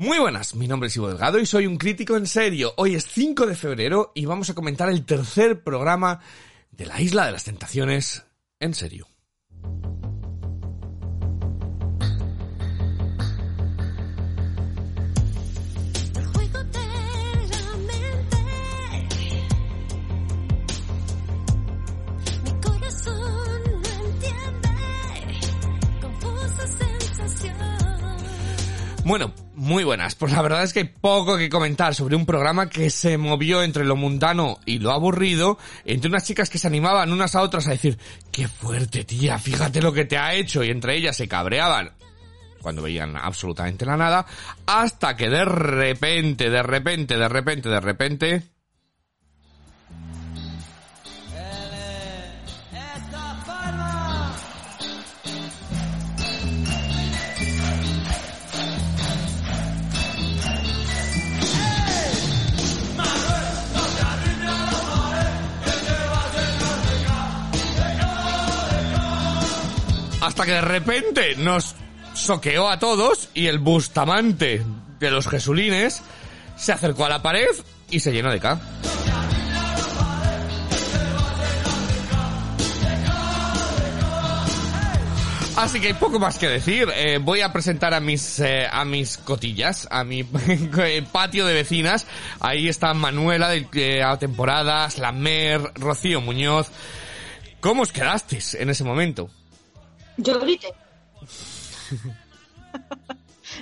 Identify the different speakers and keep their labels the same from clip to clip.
Speaker 1: Muy buenas, mi nombre es Ivo Delgado y soy un crítico en serio. Hoy es 5 de febrero y vamos a comentar el tercer programa de la Isla de las Tentaciones en serio. Bueno, muy buenas. Pues la verdad es que hay poco que comentar sobre un programa que se movió entre lo mundano y lo aburrido, entre unas chicas que se animaban unas a otras a decir, qué fuerte tía, fíjate lo que te ha hecho, y entre ellas se cabreaban cuando veían absolutamente la nada, hasta que de repente, de repente, de repente, de repente... Hasta que de repente nos soqueó a todos y el Bustamante de los Jesulines se acercó a la pared y se llenó de K. Así que hay poco más que decir. Eh, voy a presentar a mis eh, a mis cotillas, a mi patio de vecinas. Ahí está Manuela de eh, a temporadas, la Mer, Rocío Muñoz. ¿Cómo os quedasteis en ese momento?
Speaker 2: Yo grité.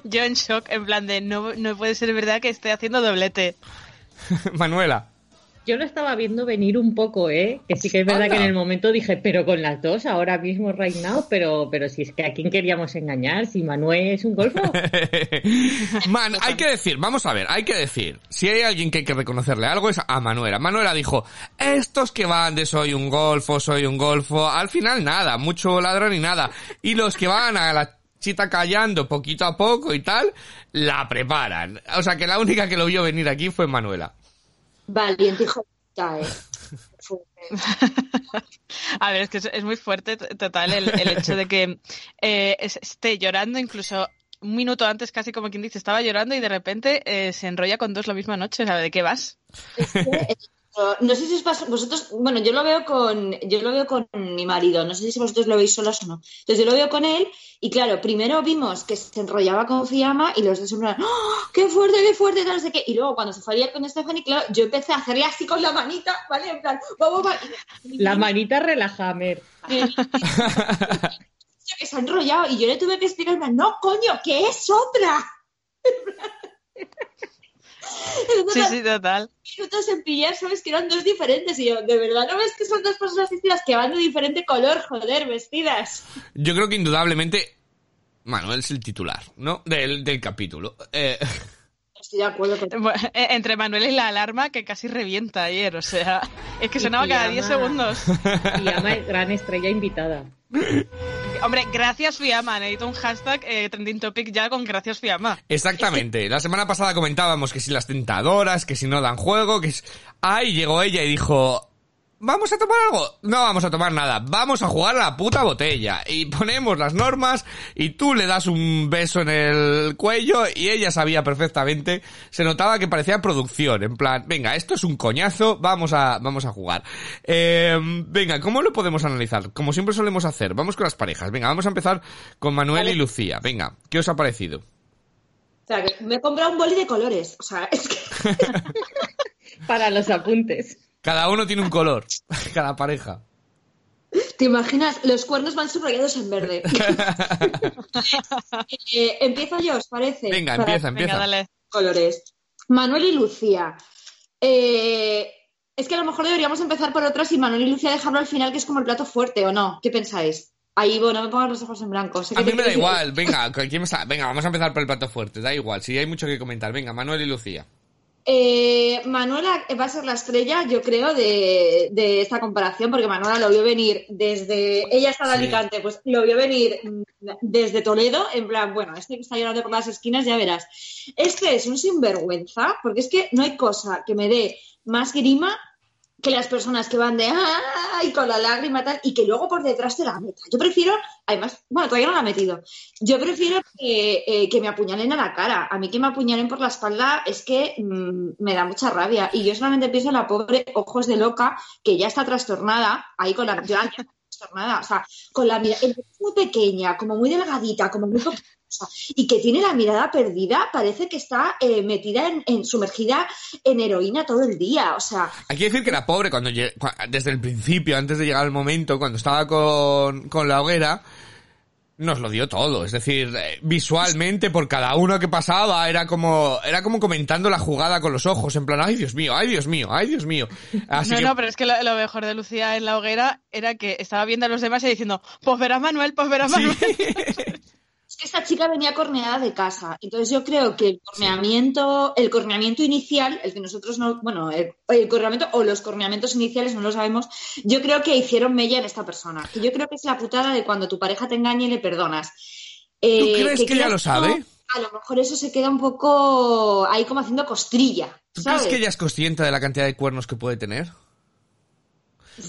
Speaker 3: Yo en shock, en plan de no, no puede ser verdad que esté haciendo doblete.
Speaker 1: Manuela.
Speaker 4: Yo lo estaba viendo venir un poco, ¿eh? Que sí que es verdad
Speaker 1: Anda.
Speaker 4: que en el momento dije, pero con las dos, ahora mismo, right now, pero, pero si es que a quién queríamos engañar, si Manuel es un golfo.
Speaker 1: Man, hay que decir, vamos a ver, hay que decir, si hay alguien que hay que reconocerle algo es a Manuela. Manuela dijo, estos que van de soy un golfo, soy un golfo, al final nada, mucho ladrón y nada. Y los que van a la chita callando poquito a poco y tal, la preparan. O sea que la única que lo vio venir aquí fue Manuela.
Speaker 2: Valiente hijo de puta, eh.
Speaker 3: A ver, es que es, muy fuerte total el, el hecho de que eh, es- esté llorando incluso un minuto antes, casi como quien dice, estaba llorando y de repente eh, se enrolla con dos la misma noche. Sea, ¿de qué vas?
Speaker 2: Es que, eh, no sé si os pasa, vosotros, bueno, yo lo veo con, yo lo veo con mi marido, no sé si vosotros lo veis solos o no. Entonces yo lo veo con él y claro, primero vimos que se enrollaba con Fiamma y los dos plan, ¡Oh, qué fuerte, qué fuerte, no sé qué. Y luego cuando se fue a liar con Stephanie, claro, yo empecé a hacerle así con la manita, ¿vale? En plan, vamos, vamos.
Speaker 4: La manita relaja, Mer.
Speaker 2: que se ha enrollado y yo le tuve que explicar, no, coño, que es otra.
Speaker 3: Sí, sí, total.
Speaker 2: minutos en pillar, sabes que eran dos diferentes. Y yo, de verdad, ¿no ves que son dos personas distintas que van de diferente color, joder, vestidas?
Speaker 1: Yo creo que indudablemente Manuel es el titular, ¿no? Del, del capítulo. Eh,
Speaker 2: Estoy de acuerdo con
Speaker 3: Bueno, eh, Entre Manuel y la alarma que casi revienta ayer, o sea, es que sonaba cada
Speaker 4: Fiamma-
Speaker 3: 10 segundos.
Speaker 4: Y llama gran estrella invitada.
Speaker 3: Hombre, gracias Fiamma, necesito un hashtag eh, trending topic ya con gracias Fiamma.
Speaker 1: Exactamente. La semana pasada comentábamos que si las tentadoras, que si no dan juego, que es... Ahí llegó ella y dijo... ¿Vamos a tomar algo? No vamos a tomar nada. Vamos a jugar a la puta botella. Y ponemos las normas y tú le das un beso en el cuello y ella sabía perfectamente. Se notaba que parecía producción. En plan, venga, esto es un coñazo, vamos a, vamos a jugar. Eh, venga, ¿cómo lo podemos analizar? Como siempre solemos hacer. Vamos con las parejas. Venga, vamos a empezar con Manuel y Lucía. Venga, ¿qué os ha parecido?
Speaker 2: O sea, que me he comprado un boli de colores. O sea, es que...
Speaker 4: Para los apuntes.
Speaker 1: Cada uno tiene un color, cada pareja.
Speaker 2: ¿Te imaginas? Los cuernos van subrayados en verde. Eh, empiezo yo, ¿os parece?
Speaker 1: Venga,
Speaker 2: Para
Speaker 1: empieza, empieza.
Speaker 3: Venga, dale.
Speaker 2: colores. Manuel y Lucía. Eh, es que a lo mejor deberíamos empezar por otras y Manuel y Lucía dejarlo al final, que es como el plato fuerte, ¿o no? ¿Qué pensáis? Ahí, bueno, me pongas los ojos en blanco. Sé que
Speaker 1: A mí me da igual, venga, ¿quién está? venga, vamos a empezar por el plato fuerte, da igual, si hay mucho que comentar. Venga, Manuel y Lucía.
Speaker 2: Eh, Manuela va a ser la estrella, yo creo, de, de esta comparación, porque Manuela lo vio venir desde. Ella está de
Speaker 1: Sí.
Speaker 2: Alicante, pues lo vio venir desde Toledo, en plan, bueno, este que está llorando por las esquinas, ya verás. Este es un sinvergüenza, porque es que no hay cosa que me dé más grima que las personas que van de ¡ay! con la lágrima tal, y que luego por detrás te la meta. Yo prefiero, además, bueno, todavía no la ha metido. Yo prefiero que, eh, que me apuñalen a la cara. A mí que me apuñalen por la espalda es que mm, me da mucha rabia. Y yo solamente pienso en la pobre ojos de loca que ya está trastornada, ahí con la. está trastornada, o sea, con la mirada muy pequeña, como muy delgadita, como muy y que tiene la mirada perdida, parece que está eh, metida en, en- sumergida en heroína todo el día, o sea,
Speaker 1: Hay que decir que la pobre, cuando desde el principio, antes de llegar al momento, cuando estaba con, con la hoguera, nos lo dio todo. Es decir, eh, visualmente, por cada uno que pasaba, era como, era como comentando la jugada con los ojos, en plan, ay Dios mío, ay Dios mío, ay Dios mío. Así
Speaker 3: no,
Speaker 1: que,
Speaker 3: no, pero es que lo, lo mejor de Lucía en la hoguera era que estaba viendo a los demás y diciendo, pues verá Manuel, pues verá Manuel.
Speaker 2: esta chica venía corneada de casa. Entonces yo creo que el corneamiento, el corneamiento inicial, el que nosotros no, bueno, el, el corneamiento o los corneamientos iniciales no lo sabemos, yo creo que hicieron mella en esta persona. Que yo creo que es la putada de cuando tu pareja te engaña y le perdonas. Eh,
Speaker 1: ¿Tú crees que
Speaker 2: queda
Speaker 1: lo sabe?
Speaker 2: A lo mejor eso se queda un poco ahí como haciendo costrilla.
Speaker 1: ¿tú
Speaker 2: ¿sabes?
Speaker 1: crees que ella es consciente de la cantidad de cuernos que puede tener?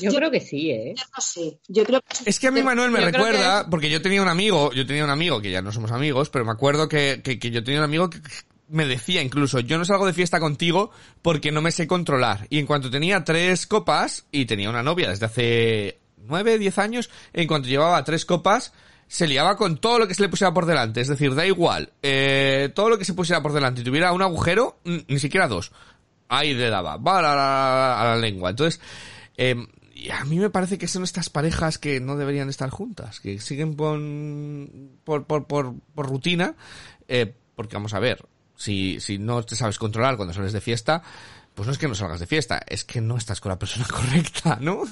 Speaker 4: Yo creo que sí, ¿eh?
Speaker 2: Yo no sé. Yo creo que
Speaker 1: Es que a mí Manuel me
Speaker 3: Yo
Speaker 1: recuerda, porque yo tenía un amigo, yo tenía un amigo, que ya no somos amigos, pero me acuerdo que, que, que yo tenía un amigo que me decía incluso, yo no salgo de fiesta contigo porque no me sé controlar. Y en cuanto tenía tres copas, y tenía una novia desde hace nueve, diez años, en cuanto llevaba tres copas, se liaba con todo lo que se le pusiera por delante. Es decir, da igual, eh, todo lo que se pusiera por delante y tuviera un agujero, n- ni siquiera dos. Ahí le daba, va a la, a la- a la lengua. Entonces, eh, y a mí me parece que son estas parejas que no deberían estar juntas, que siguen por, por, por, por rutina, eh, porque vamos a ver, si, si no te sabes controlar cuando sales de fiesta, pues no es que no salgas de fiesta, es que no estás con la persona correcta, ¿no?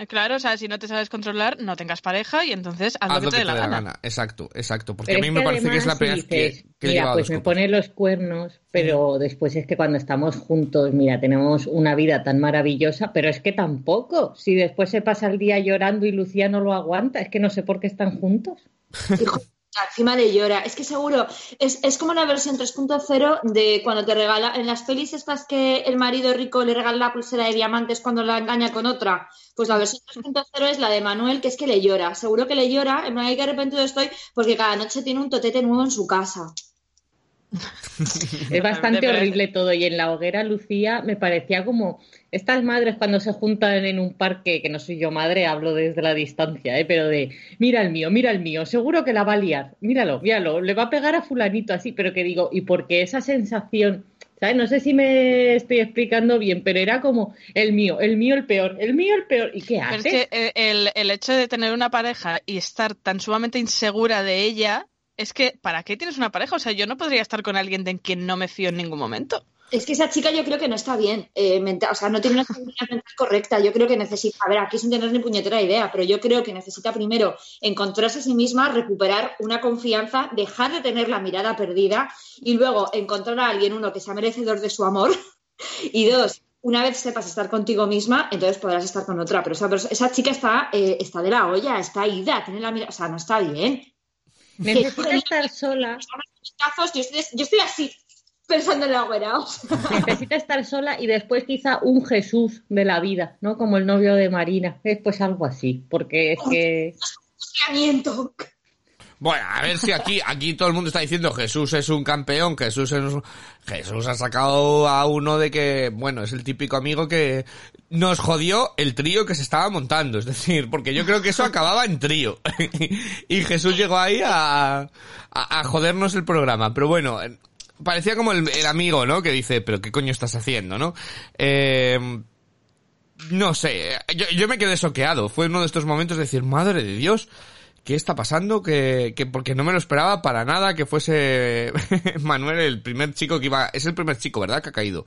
Speaker 3: Eh, Claro, o sea, si no te sabes controlar, no tengas pareja y entonces haz,
Speaker 1: Haz
Speaker 3: lo que te dé la gana.
Speaker 1: Exacto, exacto, porque
Speaker 4: Pero
Speaker 1: a mí
Speaker 4: es
Speaker 1: me parece que es la primera
Speaker 4: si
Speaker 1: que, que
Speaker 4: mira, pues me pone los cuernos, pero después es que cuando estamos juntos, mira, tenemos una vida tan maravillosa, pero es que tampoco. Si después se pasa el día llorando y Lucía no lo aguanta, es que no sé por qué están juntos.
Speaker 2: Encima le llora. Es que seguro, es, es como la versión 3.0 de cuando te regala, en las pelis estas que el marido rico le regala la pulsera de diamantes cuando la engaña con otra. Pues la versión 3.0 es la de Manuel, que es que le llora. Seguro que le llora, en "Ay, qué arrepentido estoy, porque cada noche tiene un totete nuevo en su casa.
Speaker 4: Es bastante horrible todo. Y en la hoguera, Lucía, me parecía como estas madres cuando se juntan en un parque, que no soy yo madre, hablo desde la distancia, ¿eh? pero de, mira el mío, mira el mío, seguro que la va a liar, míralo, míralo, le va a pegar a fulanito así, pero que digo, y porque esa sensación, ¿sabes? No sé si me estoy explicando bien, pero era como, el mío, el mío el peor, el mío el peor, ¿y qué
Speaker 3: Pero
Speaker 4: haces?
Speaker 3: es que eh, el, el hecho de tener una pareja y estar tan sumamente insegura de ella, es que, ¿para qué tienes una pareja? O sea, yo no podría estar con alguien de quien no me fío en ningún momento.
Speaker 2: Es que esa chica yo creo que no está bien, eh, mental, o sea, no tiene una estabilidad mental correcta. Yo creo que necesita, a ver, aquí sin tener ni puñetera idea, pero yo creo que necesita primero encontrarse a sí misma, recuperar una confianza, dejar de tener la mirada perdida y luego encontrar a alguien, uno, que sea merecedor de su amor y dos, una vez sepas estar contigo misma, entonces podrás estar con otra. Pero esa, esa chica está, eh, está de la olla, está ida, tiene la mirada, o sea, no está bien.
Speaker 4: Necesita estar sola,
Speaker 2: Tazos, Yo estoy, yo estoy así, pensando en la hoguera. o sea.
Speaker 4: necesita estar sola y después quizá un Jesús de la vida, ¿no? Como el novio de Marina, es pues algo así, porque es que...
Speaker 1: Bueno, a ver si aquí, aquí todo el mundo está diciendo Jesús es un campeón, Jesús es un- Jesús ha sacado a uno de que, bueno, es el típico amigo que nos jodió el trío que se estaba montando, es decir, porque yo creo que eso acababa en trío. y Jesús llegó ahí a, a, a jodernos el programa, pero bueno, parecía como el, el amigo, ¿no? Que dice, pero qué coño estás haciendo, ¿no? Eh, no sé, yo, yo me quedé soqueado. Fue uno de estos momentos de decir, madre de Dios, ¿qué está pasando? Que, que porque no me lo esperaba para nada que fuese Manuel el primer chico que iba, es el primer chico, ¿verdad? Que ha caído.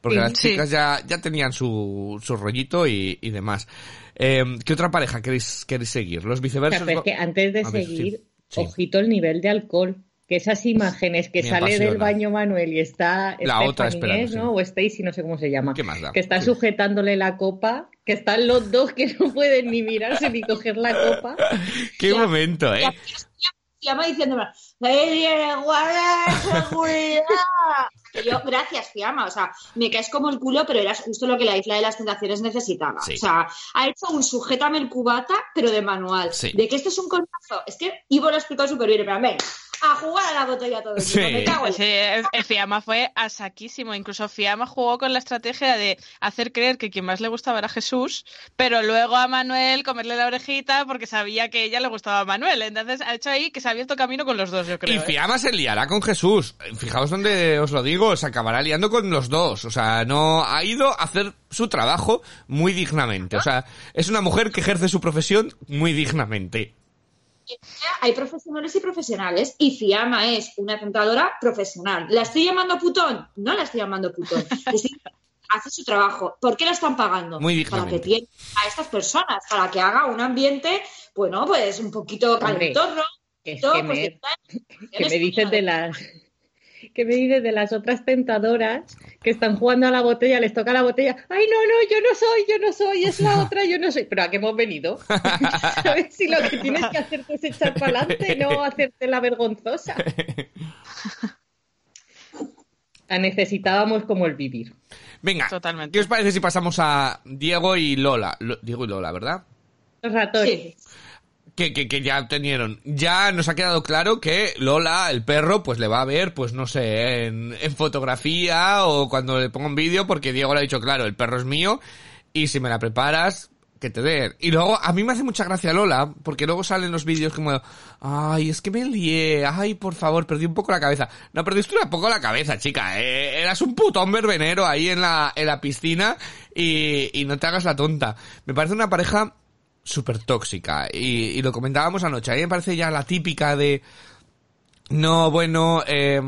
Speaker 1: Porque
Speaker 4: Sí,
Speaker 1: las
Speaker 3: sí.
Speaker 1: chicas ya, ya tenían su, su rollito y, y demás. Eh, ¿Qué otra pareja queréis, queréis seguir? Los
Speaker 4: O sea,
Speaker 1: viceversos.
Speaker 4: pero es que antes de
Speaker 1: ver,
Speaker 4: seguir,
Speaker 1: sí.
Speaker 4: ojito el nivel de alcohol. Que esas imágenes que
Speaker 1: Me
Speaker 4: sale del baño Manuel y está
Speaker 1: La otra
Speaker 4: Stephanie,
Speaker 1: esperando,
Speaker 4: ¿no? O Stacy, no sé cómo se llama.
Speaker 1: ¿Qué más da?
Speaker 4: Que está
Speaker 1: Sí.
Speaker 4: sujetándole la copa, que están los dos que no pueden ni mirarse ni coger la copa.
Speaker 1: Qué
Speaker 2: Ya.
Speaker 1: momento, ¿eh?
Speaker 2: Y llama diciéndome, "Lady, guarda seguridad. Que yo, gracias, Fiamma, o sea, me caes como el culo, pero eras justo lo que la isla de las tentaciones necesitaba.
Speaker 1: Sí.
Speaker 2: O sea, ha hecho un sujétame el cubata, pero de manual.
Speaker 1: Sí.
Speaker 2: De que esto es un coñazo. Es que Ivo lo ha explicado súper bien, pero venga, a jugar a la botella todo el mundo.
Speaker 1: Sí.
Speaker 2: Me cago en
Speaker 3: Sí, el, Fiamma fue a saquísimo. Incluso Fiamma jugó con la estrategia de hacer creer que quien más le gustaba era Jesús, pero luego a Manuel comerle la orejita porque sabía que ella le gustaba a Manuel. Entonces ha hecho ahí que se ha abierto camino con los dos, yo creo.
Speaker 1: Y
Speaker 3: ¿eh?
Speaker 1: Fiamma se liará con Jesús. Fijaos donde os lo digo, se acabará liando con los dos. O sea, no ha ido a hacer su trabajo muy dignamente. O sea, es una mujer que ejerce su profesión muy dignamente.
Speaker 2: Hay profesionales y profesionales, y Fiamma es una tentadora profesional. ¿La estoy llamando putón? No la estoy llamando putón. Estoy- Hace su trabajo. ¿Por qué la están pagando?
Speaker 1: Muy
Speaker 2: para que tiene a estas personas, para que haga un ambiente, bueno, pues un poquito
Speaker 4: Hombre,
Speaker 2: calentorro.
Speaker 4: Es que
Speaker 2: pues,
Speaker 4: me,
Speaker 2: de-
Speaker 4: que me dices de las que me dices de las otras tentadoras que están jugando a la botella, les toca la botella, ay no, no, yo no soy, yo no soy, es la otra, yo no soy. Pero ¿a qué hemos venido? A ver si lo que tienes que hacerte es echar para adelante, no hacerte la vergonzosa. La necesitábamos como el vivir.
Speaker 1: Venga,
Speaker 3: Totalmente.
Speaker 1: ¿qué os parece si pasamos a Diego y Lola? Lo- Diego y Lola, ¿verdad?
Speaker 4: Los ratones.
Speaker 2: Sí.
Speaker 1: Que, que, que ya tenieron. Ya nos ha quedado claro que Lola, el perro, pues le va a ver, pues no sé, en, en fotografía o cuando le ponga un vídeo, porque Diego le ha dicho, claro, el perro es mío y si me la preparas, que te den. Y luego, a mí me hace mucha gracia Lola, porque luego salen los vídeos como, ay, es que me lié, ay, por favor, perdí un poco la cabeza. No, perdiste un poco la cabeza, chica, eh, eras un putón verbenero ahí en la, en la piscina y, y no te hagas la tonta. Me parece una pareja súper tóxica y, y lo comentábamos anoche. A mí me parece ya la típica de, no, bueno, eh,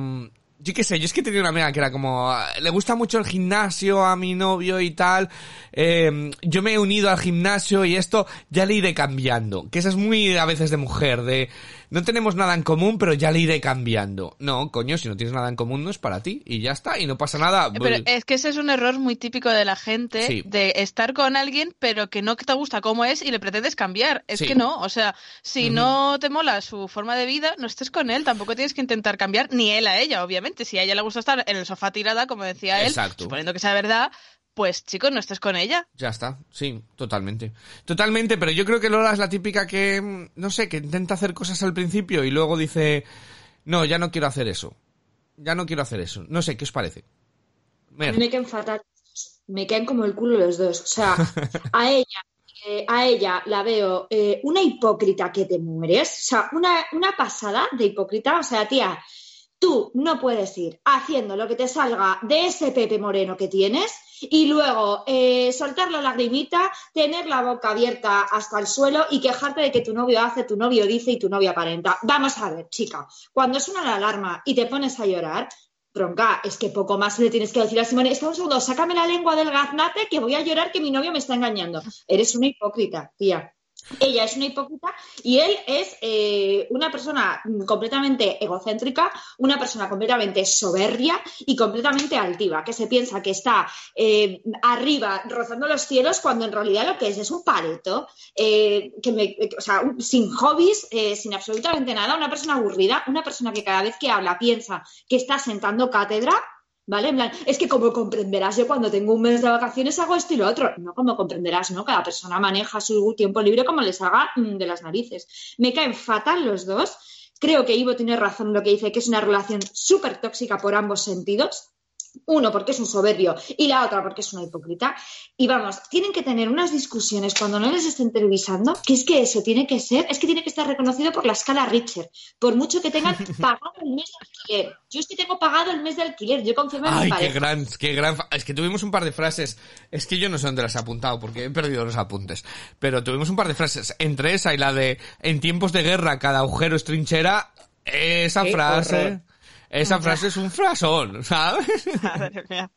Speaker 1: yo qué sé, yo es que tenía una amiga que era como, le gusta mucho el gimnasio a mi novio y tal, eh, yo me he unido al gimnasio y esto ya le iré cambiando, que esa es muy a veces de mujer, de no tenemos nada en común, pero ya le iré cambiando. No, coño, si no tienes nada en común no es para ti y ya está, y no pasa nada.
Speaker 3: Eh, Pero es que ese es un error muy típico de la gente,
Speaker 1: Sí.
Speaker 3: de estar con alguien pero que no te gusta cómo es y le pretendes cambiar. Es
Speaker 1: Sí.
Speaker 3: que no, o sea, si no te mola su forma de vida, no estés con él, tampoco tienes que intentar cambiar, ni él a ella, obviamente. Si a ella le gusta estar en el sofá tirada, como decía él,
Speaker 1: Exacto.
Speaker 3: suponiendo que sea verdad, pues chicos, no estés con ella.
Speaker 1: Ya está, sí, totalmente. Totalmente, pero yo creo que Lola es la típica que, mm, no sé, que intenta hacer cosas al principio y luego dice, no, ya no quiero hacer eso. Ya no quiero hacer eso. No sé, ¿qué os parece?
Speaker 2: A
Speaker 1: Mer.
Speaker 2: mí me caen fatal. Me caen como el culo los dos. O sea, a ella, eh, a ella la veo eh, una hipócrita que te mueres. O sea, una, una pasada de hipócrita. O sea, tía, tú no puedes ir haciendo lo que te salga de ese Pepe Moreno que tienes y luego eh, soltar la lagrimita, tener la boca abierta hasta el suelo y quejarte de que tu novio hace, tu novio dice y tu novio aparenta. Vamos a ver, chica, cuando suena la alarma y te pones a llorar, Tronca, es que poco más le tienes que decir a Simone. Espera un segundo, sácame la lengua del gaznate que voy a llorar que mi novio me está engañando. Eres una hipócrita, tía. Ella es una hipócrita y él es eh, una persona completamente egocéntrica, una persona completamente soberbia y completamente altiva, que se piensa que está eh, arriba rozando los cielos cuando en realidad lo que es es un pareto, eh, que o sea, sin hobbies, eh, sin absolutamente nada, una persona aburrida, una persona que cada vez que habla piensa que está sentando cátedra. ¿Vale? En plan, es que como comprenderás, yo cuando tengo un mes de vacaciones hago esto y lo otro. No, como comprenderás, ¿no? Cada persona maneja su tiempo libre como les haga mm, de las narices. Me caen fatal los dos. Creo que Ivo tiene razón en lo que dice, que es una relación súper tóxica por ambos sentidos. Uno, porque es un soberbio, y la otra, porque es una hipócrita. Y vamos, tienen que tener unas discusiones cuando no les estén televisando, que es que eso tiene que ser, es que tiene que estar reconocido por la escala Richter, por mucho que tengan pagado el mes de alquiler. Yo es que tengo pagado el mes de alquiler, yo confío en mi
Speaker 1: Ay, qué
Speaker 2: pareja.
Speaker 1: gran, qué gran. Es que tuvimos un par de frases. Es que yo no sé dónde las he apuntado porque he perdido los apuntes. Pero tuvimos un par de frases. Entre esa y la de en tiempos de guerra cada agujero es trinchera. Esa
Speaker 4: Qué
Speaker 1: frase.
Speaker 4: horror.
Speaker 1: Esa frase es un frasón, ¿sabes?
Speaker 3: Madre mía.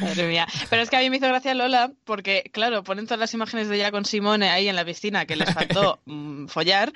Speaker 3: Madre mía. Pero es que a mí me hizo gracia Lola porque, claro, ponen todas las imágenes de ella con Simone ahí en la piscina que les faltó mm, follar.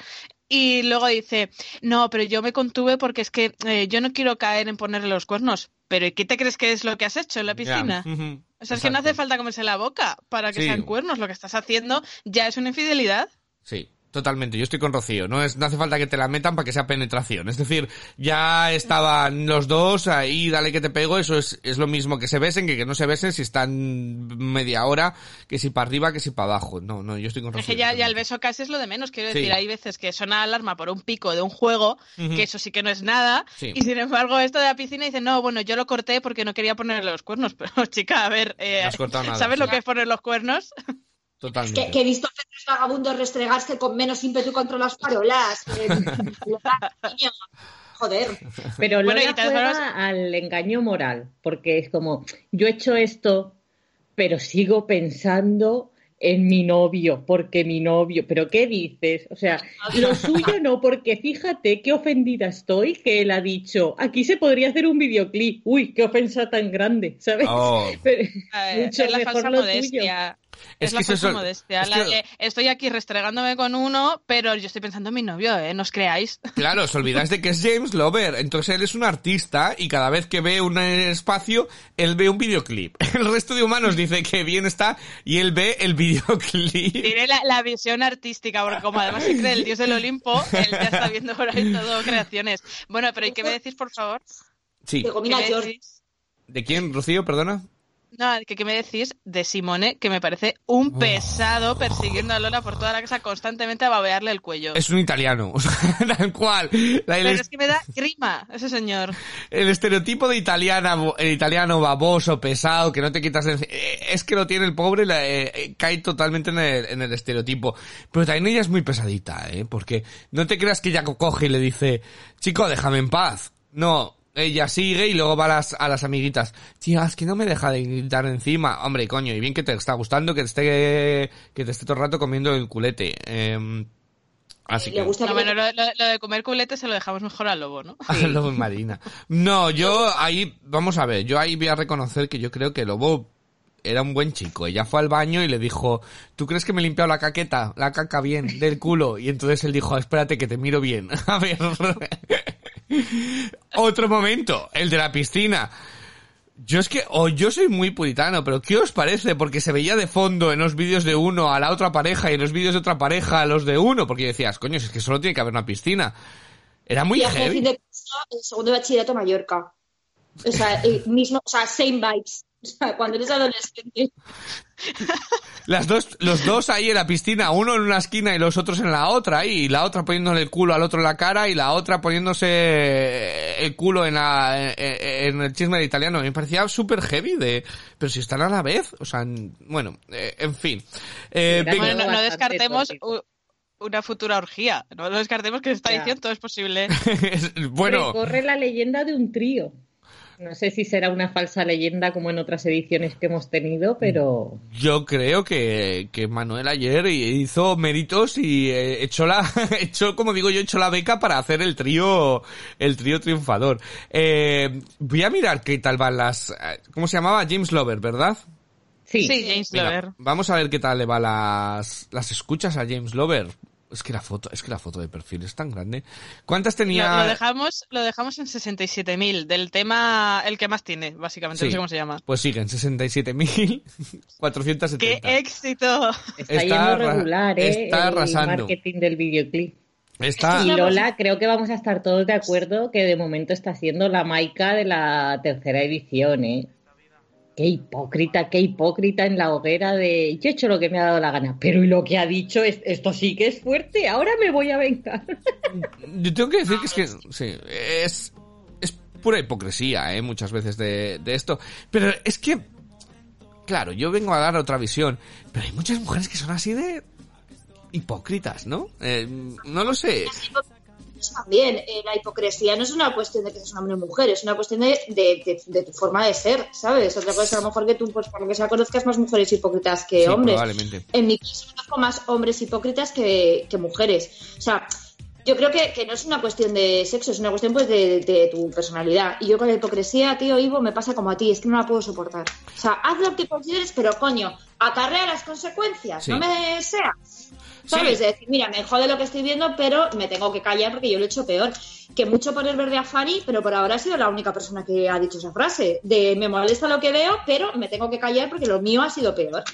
Speaker 3: Y luego dice, no, pero yo me contuve porque es que eh, yo no quiero caer en ponerle los cuernos. Pero ¿y qué te crees que es lo que has hecho en la piscina? O sea, es que no hace falta comerse la boca para que
Speaker 1: Sí.
Speaker 3: sean cuernos. Lo que estás haciendo ya es una infidelidad.
Speaker 1: Sí, Totalmente, yo estoy con Rocío. No, es, no hace falta que te la metan para que sea penetración. Es decir, ya estaban los dos ahí, dale que te pego. Eso es, es lo mismo que se besen que que no se besen si están media hora, que si para arriba, que si para abajo. No, no, yo estoy con
Speaker 3: Es
Speaker 1: Rocío.
Speaker 3: que ya, ya el beso casi es lo de menos. Quiero
Speaker 1: Sí.
Speaker 3: decir, hay veces que suena alarma por un pico de un juego, que eso sí que no es nada.
Speaker 1: Sí.
Speaker 3: Y sin embargo, esto de la piscina dice, no, bueno, yo lo corté porque no quería ponerle los cuernos. Pero, chica, a ver, eh,
Speaker 1: nada.
Speaker 3: ¿sabes lo que es poner los cuernos?
Speaker 1: Totalmente.
Speaker 2: Que, que he visto perros vagabundos restregarse con menos ímpetu contra las farolas. Eh, Joder.
Speaker 4: Pero
Speaker 3: Bueno,
Speaker 4: Lola
Speaker 3: y te
Speaker 4: juega al engaño moral, porque es como, yo he hecho esto, pero sigo pensando en mi novio, porque mi novio, pero ¿qué dices? O sea, lo suyo no, porque fíjate qué ofendida estoy que él ha dicho, aquí se podría hacer un videoclip, uy, qué ofensa tan grande, ¿sabes?
Speaker 1: Oh.
Speaker 4: Pero-
Speaker 3: Eh,
Speaker 4: mucho
Speaker 3: es la
Speaker 4: mejor
Speaker 3: falsa
Speaker 4: lo
Speaker 3: modestia.
Speaker 1: Es
Speaker 3: Es,
Speaker 1: que
Speaker 3: la
Speaker 1: eso
Speaker 3: falsa
Speaker 1: es-
Speaker 3: modestia.
Speaker 1: es
Speaker 3: la
Speaker 1: que-
Speaker 3: de, estoy aquí restregándome con uno, pero yo estoy pensando en mi novio, ¿eh? No os creáis.
Speaker 1: Claro, os olvidáis de que es James Lover. Entonces él es un artista y cada vez que ve un espacio, él ve un videoclip. El resto de humanos dice que bien está y él ve el videoclip.
Speaker 3: Tiene la, la visión artística, porque como además se cree el dios del Olimpo, él ya está viendo por ahí todo creaciones. Bueno, pero ¿y qué me decís, por favor?
Speaker 1: Sí. ¿De quién, Rocío? Perdona.
Speaker 3: No, que qué me decís de Simone, que me parece un pesado persiguiendo a Lola por toda la casa constantemente a babearle el cuello.
Speaker 1: Es un italiano. O sea, tal cual. La- el,
Speaker 3: Pero es que me da grima ese señor.
Speaker 1: el estereotipo de italiana, el italiano baboso, pesado, que no te quitas de... eh, Es que lo tiene el pobre, la- eh, eh, cae totalmente en el, en el estereotipo. Pero también ella es muy pesadita, ¿eh? Porque no te creas que ella co- coge y le dice, chico, déjame en paz. No, ella sigue y luego va a las, a las amiguitas. Tía, es que no me deja de gritar encima. Hombre, coño, y bien que te está gustando que te esté, que te esté todo el rato comiendo el culete. Em, así
Speaker 2: le
Speaker 1: que...
Speaker 2: gusta
Speaker 3: No,
Speaker 2: que-
Speaker 3: bueno, lo, lo- lo de comer culete se lo dejamos mejor al lobo, ¿no?
Speaker 1: al lobo marina. No, yo ahí, vamos a ver, yo ahí voy a reconocer que yo creo que el lobo era un buen chico. Ella fue al baño y le dijo, ¿tú crees que me he limpiado la caqueta, la caca bien, del culo? Y entonces él dijo, espérate que te miro bien. A ver. Otro momento, el de la piscina. Yo es que, o yo soy muy puritano, pero ¿qué os parece? Porque se veía de fondo en los vídeos de uno a la otra pareja y en los vídeos de otra pareja a los de uno, porque decías, coño, es que solo tiene que haber una piscina. Era muy heavy.
Speaker 2: de en segundo de bachillerato Mallorca. O sea, el mismo, o sea, same vibes. O sea, cuando eres adolescente.
Speaker 1: Las dos, los dos ahí en la piscina, uno en una esquina y los otros en la otra, y la otra poniéndole el culo al otro en la cara y la otra poniéndose el culo en, la, en, en el chisme de italiano. Me parecía súper heavy de, pero si están a la vez, o sea, en- bueno, eh, en fin. Eh,
Speaker 4: Era
Speaker 1: venga.
Speaker 3: Bueno, no, descartemos una futura orgía. No descartemos que
Speaker 4: Ya.
Speaker 3: edición todo es posible.
Speaker 1: bueno,
Speaker 4: Corre la leyenda de un trío. No sé si será una falsa leyenda como en otras ediciones que hemos tenido, pero
Speaker 1: yo creo que, que Manuel ayer hizo méritos y eh, echó la, echó, como digo yo, echó la beca para hacer el trío, el trío triunfador. Eh, voy a mirar qué tal van las, eh, ¿cómo se llamaba? James Lover, ¿verdad?
Speaker 4: sí.
Speaker 3: Sí, James
Speaker 1: Venga,
Speaker 3: Lover.
Speaker 1: vamos a ver qué tal le va las, las escuchas a James Lover. Es que la foto, es que la foto de perfil es tan grande. ¿Cuántas tenía?
Speaker 3: Lo, lo dejamos, lo dejamos en 67.000, del tema el que más tiene, básicamente,
Speaker 1: Sí.
Speaker 3: no sé cómo se llama.
Speaker 1: Pues siguen, 67.470.
Speaker 3: ¡Qué éxito!
Speaker 4: Está,
Speaker 1: Está
Speaker 4: yendo regular, ¿eh?
Speaker 1: está
Speaker 4: el
Speaker 1: arrasando.
Speaker 4: marketing del videoclip.
Speaker 1: Está,
Speaker 4: Y Lola, creo que vamos a estar todos de acuerdo que de momento está siendo la Maika de la tercera edición, ¿eh? Qué hipócrita, qué hipócrita en la hoguera de yo he hecho lo que me ha dado la gana, pero y lo que ha dicho es esto sí que es fuerte, ahora me voy a vengar.
Speaker 1: Yo tengo que decir que es que, sí, es, es pura hipocresía, eh, muchas veces de, de esto. Pero es que, claro, yo vengo a dar otra visión, pero hay muchas mujeres que son así de hipócritas, ¿no? Eh, no lo sé.
Speaker 2: También, eh, la hipocresía no es una cuestión de que seas un hombre o mujer, es una cuestión de, de- de- de tu forma de ser, ¿sabes? Otra cosa es a lo mejor que tú, pues por lo que sea, conozcas más mujeres hipócritas que
Speaker 1: Sí,
Speaker 2: hombres.
Speaker 1: probablemente.
Speaker 2: En mi caso conozco más hombres hipócritas que, que mujeres. O sea, yo creo que, que no es una cuestión de sexo, es una cuestión pues de, de tu personalidad. Y yo con la hipocresía, tío, Ivo, me pasa como a ti, es que no la puedo soportar. O sea, haz lo que consideres, pero coño, acarrea las consecuencias,
Speaker 1: Sí.
Speaker 2: no me seas. ¿Sabes?
Speaker 1: Sí.
Speaker 2: Decir, mira, me jode lo que estoy viendo, pero me tengo que callar porque yo lo he hecho peor. Que mucho por el verde a Fanny, pero por ahora ha sido la única persona que ha dicho esa frase. De me molesta lo que veo, pero me tengo que callar porque lo mío ha sido peor.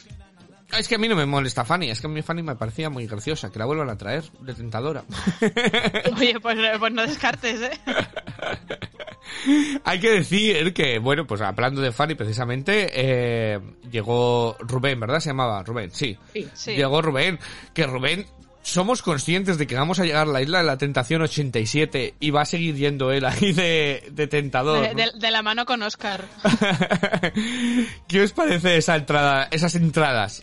Speaker 1: Es que a mí no me molesta Fanny, es que a mí Fanny me parecía muy graciosa, que la vuelvan a traer, de tentadora.
Speaker 3: Oye, pues, pues no descartes, ¿eh?
Speaker 1: Hay que decir que, bueno, pues hablando de Fanny precisamente, eh, llegó Rubén, ¿verdad? Se llamaba Rubén, sí.
Speaker 4: Sí.
Speaker 3: Sí.
Speaker 1: Llegó Rubén, que Rubén, somos conscientes de que vamos a llegar a la isla de la tentación 87 y va a seguir yendo él ahí de, de tentador.
Speaker 3: De,
Speaker 1: ¿no?
Speaker 3: de- de la mano con Oscar.
Speaker 1: ¿Qué os parece esa entrada, esas entradas?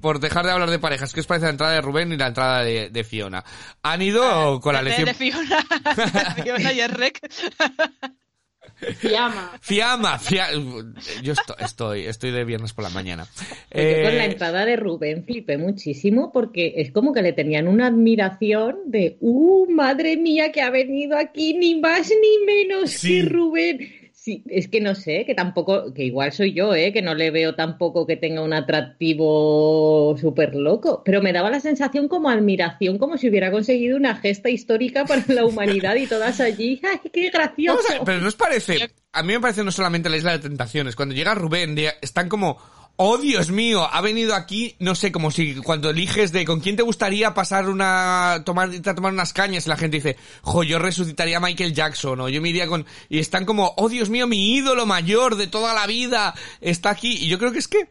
Speaker 1: Por dejar de hablar de parejas, ¿qué os parece la entrada de Rubén y la entrada de, Fiona? ¿Han ido con la lección?
Speaker 3: De, Fiona, Fiona y el rec.
Speaker 2: Llama.
Speaker 1: Fiamma, fia- yo estoy, estoy, estoy de viernes por la mañana.
Speaker 4: Yo con la
Speaker 1: Eh,
Speaker 4: entrada de Rubén flipé muchísimo porque es como que le tenían una admiración de, ¡uh, madre mía, que ha venido aquí ni más ni menos
Speaker 1: Sí.
Speaker 4: que Rubén! Sí, es que no sé, que tampoco, que igual soy yo, ¿eh? que no le veo tampoco que tenga un atractivo súper loco, pero me daba la sensación como admiración, como si hubiera conseguido una gesta histórica para la humanidad y todas allí, ¡ay, qué gracioso!
Speaker 1: Ver, pero ¿no os parece? A mí me parece no solamente la isla de tentaciones. Cuando llega Rubén, están como, oh Dios mío, ha venido aquí, no sé, como si cuando eliges de con quién te gustaría pasar una, tomar, tomar unas cañas y la gente dice, jo, yo resucitaría a Michael Jackson o yo me iría con, y están como, oh Dios mío, mi ídolo mayor de toda la vida está aquí. Y yo creo que es que,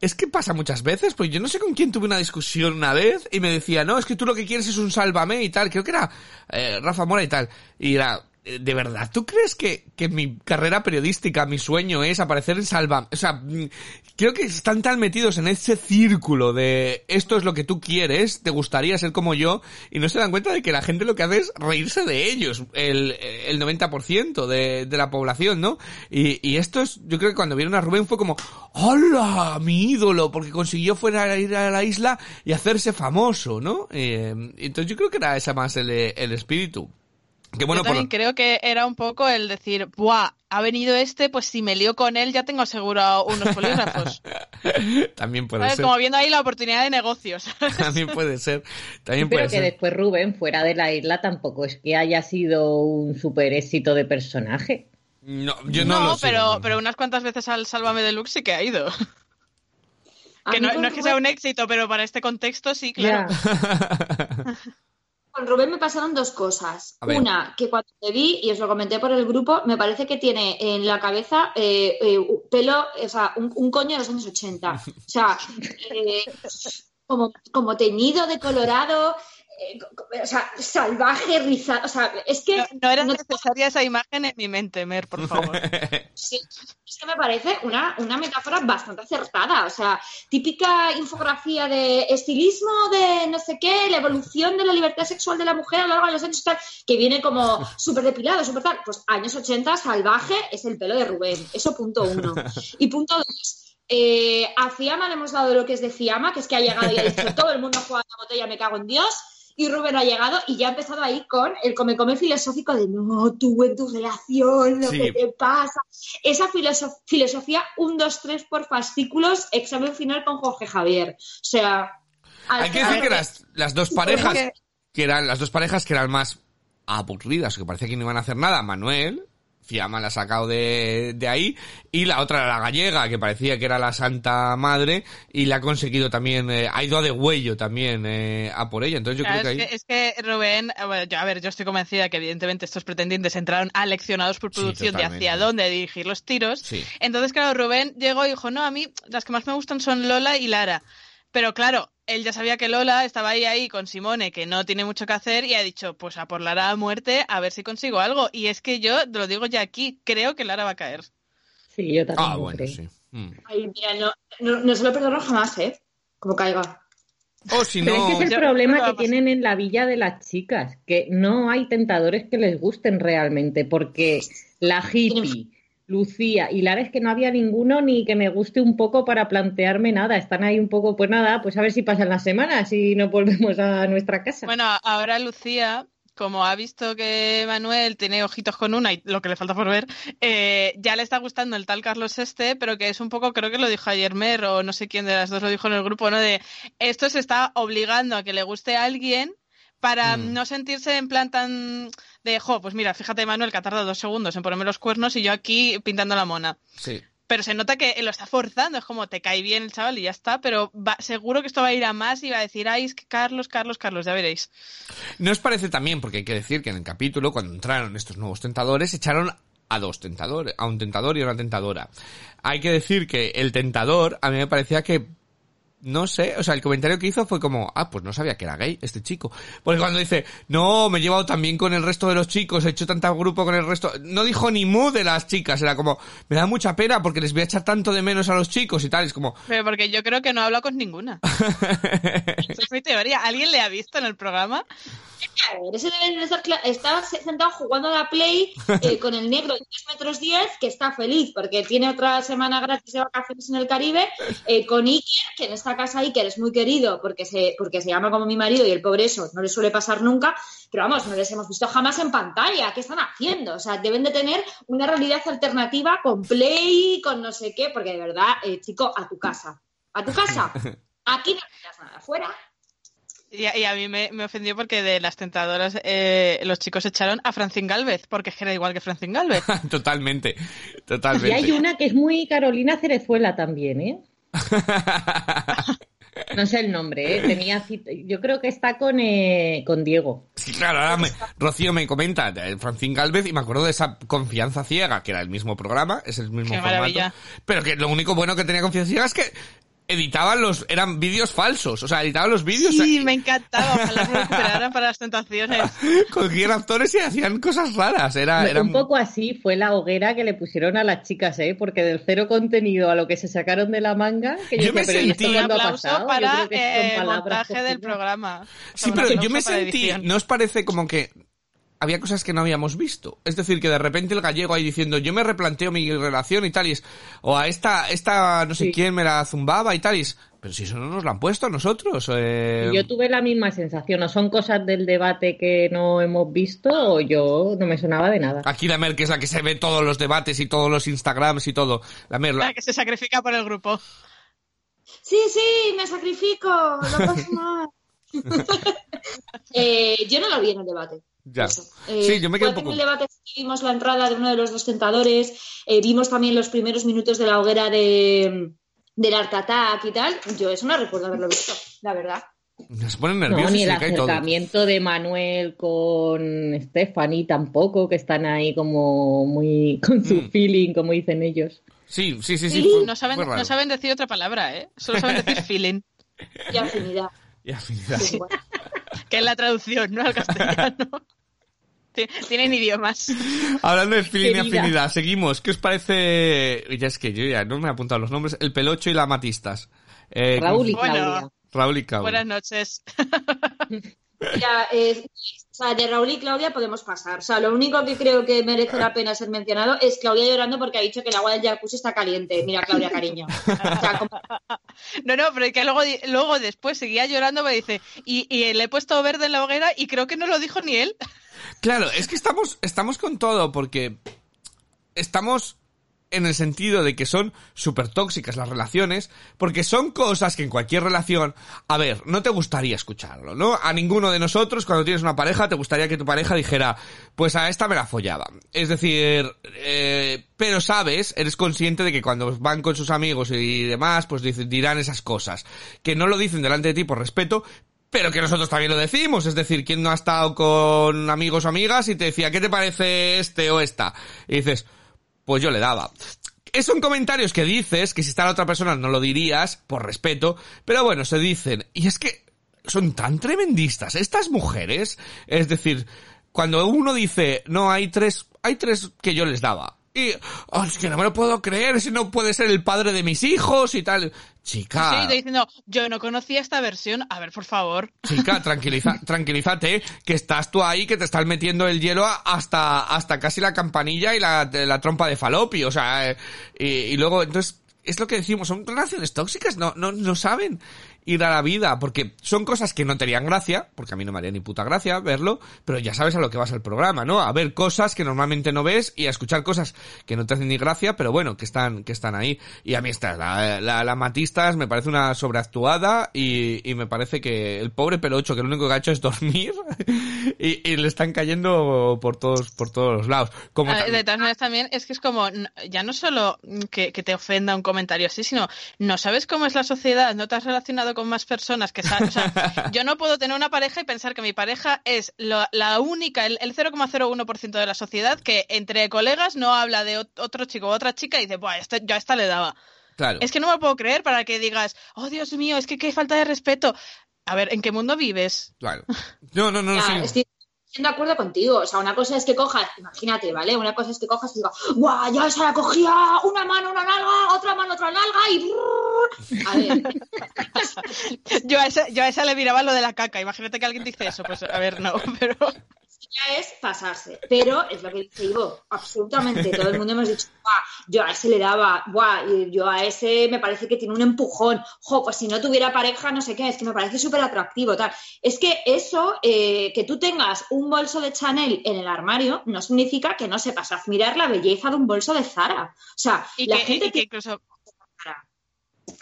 Speaker 1: es que pasa muchas veces, pues yo no sé con quién tuve una discusión una vez y me decía, no, es que tú lo que quieres es un sálvame y tal, creo que era eh, Rafa Mora y tal. Y era, ¿de verdad tú crees que, que mi carrera periodística, mi sueño es aparecer en Sálvame? O sea, mm, creo que están tan metidos en ese círculo de esto es lo que tú quieres, te gustaría ser como yo, y no se dan cuenta de que la gente lo que hace es reírse de ellos, el, el 90% de, de la población, ¿no? Y, y esto es, yo creo que cuando vieron a Rubén fue como, ¡hola! Mi ídolo, porque consiguió fuera ir a la isla y hacerse famoso, ¿no? Eh, entonces yo creo que era ese más el, el espíritu. Que bueno,
Speaker 3: Yo
Speaker 1: por
Speaker 3: también creo que era un poco el decir, ¡buah! Ha venido este, pues si me lío con él ya tengo asegurado unos polígrafos.
Speaker 1: también puede
Speaker 3: ¿Sabes?
Speaker 1: ser.
Speaker 3: Como viendo ahí la oportunidad de negocios.
Speaker 1: También puede ser. También
Speaker 4: Pero que después Rubén, fuera de la isla, tampoco es que haya sido un super éxito de personaje.
Speaker 1: No, yo no, lo sé.
Speaker 3: pero, pero unas cuantas veces al Sálvame Deluxe sí que ha ido. Que no, no es que sea un éxito, pero para este contexto sí, claro.
Speaker 2: Con Rubén me pasaron dos cosas. Una, que cuando te vi, y os lo comenté por el grupo, me parece que tiene en la cabeza eh, eh, pelo, o sea, un, un coño de los años 80. O sea, eh, como, como teñido de colorado, co- co- o sea, salvaje, rizado. O sea, es que.
Speaker 3: No, no era
Speaker 2: no-
Speaker 3: necesaria esa imagen en mi mente, Mer, por favor.
Speaker 2: Sí, es que me parece una, una metáfora bastante acertada. O sea, típica infografía de estilismo de no sé qué, la evolución de la libertad sexual de la mujer a lo largo de los años tal, que viene como súper depilado, súper tal. Pues años 80, salvaje, es el pelo de Rubén. Eso punto uno. Y punto dos. eh, a Fiamma le hemos dado lo que es de Fiamma, que es que ha llegado y ha dicho todo el mundo juega a la botella, me cago en Dios. Y Rubén ha llegado y ya ha empezado ahí con el come-come filosófico de no, tú en tu relación, lo
Speaker 1: Sí.
Speaker 2: que te pasa. Esa filoso- filosofía 1, 2, 3 por fascículos, examen final con Jorge Javier. O sea,
Speaker 1: Hay que decir que las, las dos parejas, que eran las dos parejas que eran más aburridas, que parecía que no iban a hacer nada, Manuel, Fiamma la ha sacado de, de ahí, y la otra la gallega, que parecía que era la Santa Madre, y la ha conseguido también, eh, ha ido a de huello también eh, a por ella. Entonces yo
Speaker 3: Claro,
Speaker 1: creo que
Speaker 3: es,
Speaker 1: ahí...
Speaker 3: que, es que Rubén, eh, bueno, yo, a ver, yo estoy convencida que evidentemente estos pretendientes entraron aleccionados por
Speaker 1: Sí,
Speaker 3: producción de hacia dónde dirigir los tiros.
Speaker 1: Sí.
Speaker 3: Entonces, claro, Rubén llegó y dijo, no, a mí las que más me gustan son Lola y Lara. Pero claro, él ya sabía que Lola estaba ahí ahí con Simone, que no tiene mucho que hacer, y ha dicho, pues a por Lara a muerte, a ver si consigo algo. Y es que yo, lo digo ya aquí, creo que Lara va a caer.
Speaker 4: Sí, yo también.
Speaker 1: Ah, bueno,
Speaker 4: creo.
Speaker 1: sí. Mm.
Speaker 2: Ay, mira, no, no, no se lo perdono jamás, ¿eh? Como caiga.
Speaker 1: O si
Speaker 4: Pero
Speaker 1: no...
Speaker 4: es que es el problema
Speaker 3: yo
Speaker 4: que tienen en la villa de las chicas, que no hay tentadores que les gusten realmente, porque la hippie, Lucía y Lara es que no había ninguno ni que me guste un poco para plantearme nada. Están ahí un poco, pues nada, pues a ver si pasan las semanas y no volvemos a nuestra casa.
Speaker 3: Bueno, ahora Lucía, como ha visto que Manuel tiene ojitos con una y lo que le falta por ver, eh, ya le está gustando el tal Carlos este, pero que es un poco, creo que lo dijo ayer Mer, o no sé quién de las dos lo dijo en el grupo, ¿no? De esto se está obligando a que le guste a alguien para
Speaker 1: Mm.
Speaker 3: no sentirse en plan tan de, jo, pues mira, fíjate Manuel que ha tardado dos segundos en ponerme los cuernos y yo aquí pintando la mona.
Speaker 1: Sí.
Speaker 3: pero se nota que lo está forzando, es como te cae bien el chaval y ya está, pero va- seguro que esto va a ir a más y va a decir, ay, es que Carlos, Carlos, Carlos, ya veréis.
Speaker 1: ¿No os parece también, porque hay que decir que en el capítulo, cuando entraron estos nuevos tentadores, echaron a dos tentadores, a un tentador y a una tentadora. Hay que decir que el tentador, a mí me parecía que no sé, o sea, el comentario que hizo fue como, ah, pues no sabía que era gay este chico. Porque cuando dice, no, me he llevado también con el resto de los chicos, he hecho tanta grupo con el resto, no dijo ni mu de las chicas, era como, me da mucha pena porque les voy a echar tanto de menos a los chicos y tal, es como,
Speaker 3: Pero porque yo creo que no habla con ninguna. Esa es mi teoría. ¿Alguien le ha visto en el programa?
Speaker 2: A ver, ese debe de estar cla- está sentado jugando a la Play eh, con el negro de 3 metros 10 que está feliz porque tiene otra semana gratis de vacaciones en el Caribe eh, con Iker, que en esta casa Iker es muy querido porque se, porque se llama como mi marido y el pobre eso no le suele pasar nunca, pero vamos, no les hemos visto jamás en pantalla. ¿Qué están haciendo? O sea, deben de tener una realidad alternativa con Play, con no sé qué, porque de verdad, eh, chico, a tu casa. A tu casa. Aquí no miras nada. Fuera.
Speaker 3: Y, a- y a mí me, me ofendió porque de las tentadoras eh, los chicos echaron a Francine Galvez, porque es que era igual que Francine Galvez.
Speaker 1: totalmente,
Speaker 4: Y
Speaker 1: totalmente.
Speaker 4: hay una que es muy Carolina Cerezuela también, ¿eh? No sé el nombre, ¿eh? Tenía cita- Yo creo que está con, eh, con Diego.
Speaker 1: Sí, claro, ahora me- Rocío me comenta de Francín Galvez y me acuerdo de esa confianza ciega, que era el mismo programa, es el mismo
Speaker 3: Qué
Speaker 1: formato.
Speaker 3: maravilla.
Speaker 1: Pero que lo único bueno que tenía confianza ciega es que editaban los, eran vídeos falsos, o sea, editaban los vídeos,
Speaker 3: Sí, me encantaba. Ojalá lo recuperaran para las tentaciones.
Speaker 1: cogían actores y hacían cosas raras, era, era
Speaker 4: Un poco así fue la hoguera que le pusieron a las chicas, ¿eh? Porque del cero contenido a lo que se sacaron de la manga, que yo,
Speaker 1: Yo me
Speaker 4: decía, pero ¿y esto
Speaker 1: sentí-
Speaker 3: aplauso
Speaker 4: pasado?
Speaker 3: Para eh, el del programa.
Speaker 1: Sí, pero yo me sentí. ¿no os parece como que había cosas que no habíamos visto? Es decir, que de repente el gallego ahí diciendo, yo me replanteo mi relación y tal, y es, o a esta, esta no sé
Speaker 4: Sí.
Speaker 1: quién me la zumbaba y tal, y es, pero si eso no nos lo han puesto a nosotros. Eh...
Speaker 4: Y Yo tuve la misma sensación, o son cosas del debate que no hemos visto, o yo no me sonaba de nada.
Speaker 1: Aquí la Mer, que es la que se ve todos los debates y todos los Instagrams y todo. La Mer, la-
Speaker 3: La que se sacrifica por el grupo.
Speaker 2: Sí, sí, me sacrifico, no pasa nada. Eh, yo no lo vi en el debate.
Speaker 1: Ya.
Speaker 2: Eso. Eh,
Speaker 1: Sí, yo me quedo un poco...
Speaker 2: En el debate sí vimos la entrada de uno de los dos tentadores, eh, vimos también los primeros minutos de la hoguera de, del Art Attack y tal. Yo eso no recuerdo haberlo visto, la verdad.
Speaker 1: Se ponen
Speaker 4: No,
Speaker 1: nerviosos
Speaker 4: ni
Speaker 1: y
Speaker 4: el acercamiento de Manuel con Stephanie tampoco, que están ahí como muy con su
Speaker 1: Mm.
Speaker 4: feeling, como dicen ellos.
Speaker 1: Sí, sí, sí, sí.
Speaker 2: Sí,
Speaker 1: fue-
Speaker 3: No saben, no saben decir otra palabra, ¿eh? Solo saben decir feeling,
Speaker 2: Y afinidad.
Speaker 1: Y afinidad.
Speaker 2: Bueno.
Speaker 3: que es la traducción, ¿no? Al castellano. Ti- Tienen idiomas.
Speaker 1: Hablando de feeling y afinidad, seguimos. ¿Qué os parece? Ya es que yo ya no me he apuntado los nombres. El Pelocho y la Matistas. Eh,
Speaker 4: Raúl y
Speaker 3: Bueno.
Speaker 1: Raúl y Claudia.
Speaker 3: Buenas noches.
Speaker 2: Mira, eh, o sea, de Raúl y Claudia podemos pasar. O sea, lo único que creo que merece la pena ser mencionado es Claudia llorando porque ha dicho que el agua del jacuzzi está caliente. Mira, Claudia, cariño. O sea, como-
Speaker 3: No, no, pero que luego, luego después seguía llorando, me dice, y, y le he puesto verde en la hoguera y creo que no lo dijo ni él.
Speaker 1: Claro, es que estamos, estamos con todo porque estamos en el sentido de que son súper tóxicas las relaciones, porque son cosas que en cualquier relación, a ver, no te gustaría escucharlo, ¿no? A ninguno de nosotros, cuando tienes una pareja, te gustaría que tu pareja dijera, pues a esta me la follaba. Es decir, eh, pero sabes, eres consciente de que cuando van con sus amigos y demás, pues dirán esas cosas. Que no lo dicen delante de ti por respeto, pero que nosotros también lo decimos, es decir, ¿quién no ha estado con amigos o amigas y te decía, ¿qué te parece este o esta? Y dices, pues yo le daba. Eh, Son comentarios que dices, que si está la otra persona no lo dirías, por respeto, pero bueno, se dicen. Y es que son tan tremendistas estas mujeres. Es decir, cuando uno dice, no, hay tres, hay tres que yo les daba. Y, "Oh, es que no me lo puedo creer, si no puede ser el padre de mis hijos y tal. Chica.
Speaker 3: Sí, te diciendo, yo no conocía esta versión. A ver, por favor.
Speaker 1: Chica, tranquiliza, tranquilízate, que estás tú ahí, que te estás metiendo el hielo hasta, hasta casi la campanilla y la, la trompa de falopio, o sea, eh, y, y luego, entonces, es lo que decimos, son relaciones tóxicas, no, no, no saben. Ir a la vida, porque son cosas que no te harían gracia, porque a mí no me haría ni puta gracia verlo, pero ya sabes a lo que vas al programa, ¿no? A ver cosas que normalmente no ves y a escuchar cosas que no te hacen ni gracia, pero bueno, que están, que están ahí. Y a mí esta, la, la, la Matistas me parece una sobreactuada y, y me parece que el pobre pelocho que lo único que ha hecho es dormir y, y le están cayendo por todos, por todos los lados. Como
Speaker 3: ver, De todas maneras también es que es como, ya no solo que, que te ofenda un comentario así, sino no sabes cómo es la sociedad, no te has relacionado con más personas que o sea, yo no puedo tener una pareja y pensar que mi pareja es lo- la única, el, el 0,01% de la sociedad que entre colegas no habla de ot- otro chico o otra chica y dice, Buah, este- yo a esta le daba.
Speaker 1: claro.
Speaker 3: Es que no me lo puedo creer para que digas, oh Dios mío, es que qué falta de respeto. A ver, ¿en qué mundo vives?
Speaker 1: Claro. No, no, no,
Speaker 2: Ya,
Speaker 1: sí.
Speaker 2: De acuerdo contigo. O sea, una cosa es que cojas, imagínate, ¿vale? Una cosa es que cojas y digas, ¡guau! Ya esa la cogía una mano, una nalga, otra mano, otra nalga y. brrr". A ver,
Speaker 3: Yo a, esa, yo a esa le miraba lo de la caca. Imagínate que alguien dice eso. Pues a ver, no, pero...
Speaker 2: ya es pasarse. Pero es lo que dice Ivo, absolutamente. Todo el mundo hemos dicho, "Buah, yo a ese le daba, Buah, yo a ese me parece que tiene un empujón. Jo, pues si no tuviera pareja, no sé qué, es que me parece súper atractivo, tal. Es que eso, eh, que tú tengas un bolso de Chanel en el armario, no significa que no sepas admirar la belleza de un bolso de Zara. O sea,
Speaker 3: Y
Speaker 2: la
Speaker 3: que,
Speaker 2: gente
Speaker 3: y que incluso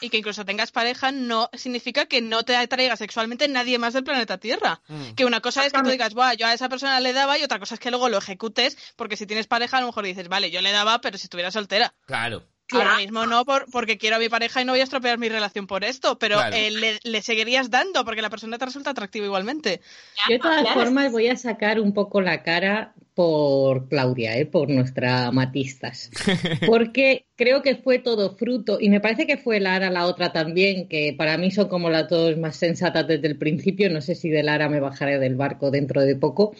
Speaker 3: y que incluso tengas pareja no significa que no te atraiga sexualmente nadie más del planeta Tierra.
Speaker 1: Mm.
Speaker 3: Que una cosa es que tú digas, Buah, yo a esa persona le daba y otra cosa es que luego lo ejecutes porque si tienes pareja a lo mejor dices, vale, yo le daba pero si estuviera soltera.
Speaker 1: Claro.
Speaker 3: Ahora
Speaker 2: Claro.
Speaker 3: mismo no por, porque quiero a mi pareja y no voy a estropear mi relación por esto, pero
Speaker 1: Claro.
Speaker 3: eh, le, le seguirías dando porque la persona te resulta atractiva igualmente.
Speaker 4: Yo de todas
Speaker 2: Claro.
Speaker 4: formas voy a sacar un poco la cara por Claudia, ¿eh? por nuestra Matistas. Porque creo que fue todo fruto, y me parece que fue Lara la otra también, que para mí son como las dos más sensatas desde el principio. No sé si de Lara me bajaré del barco dentro de poco.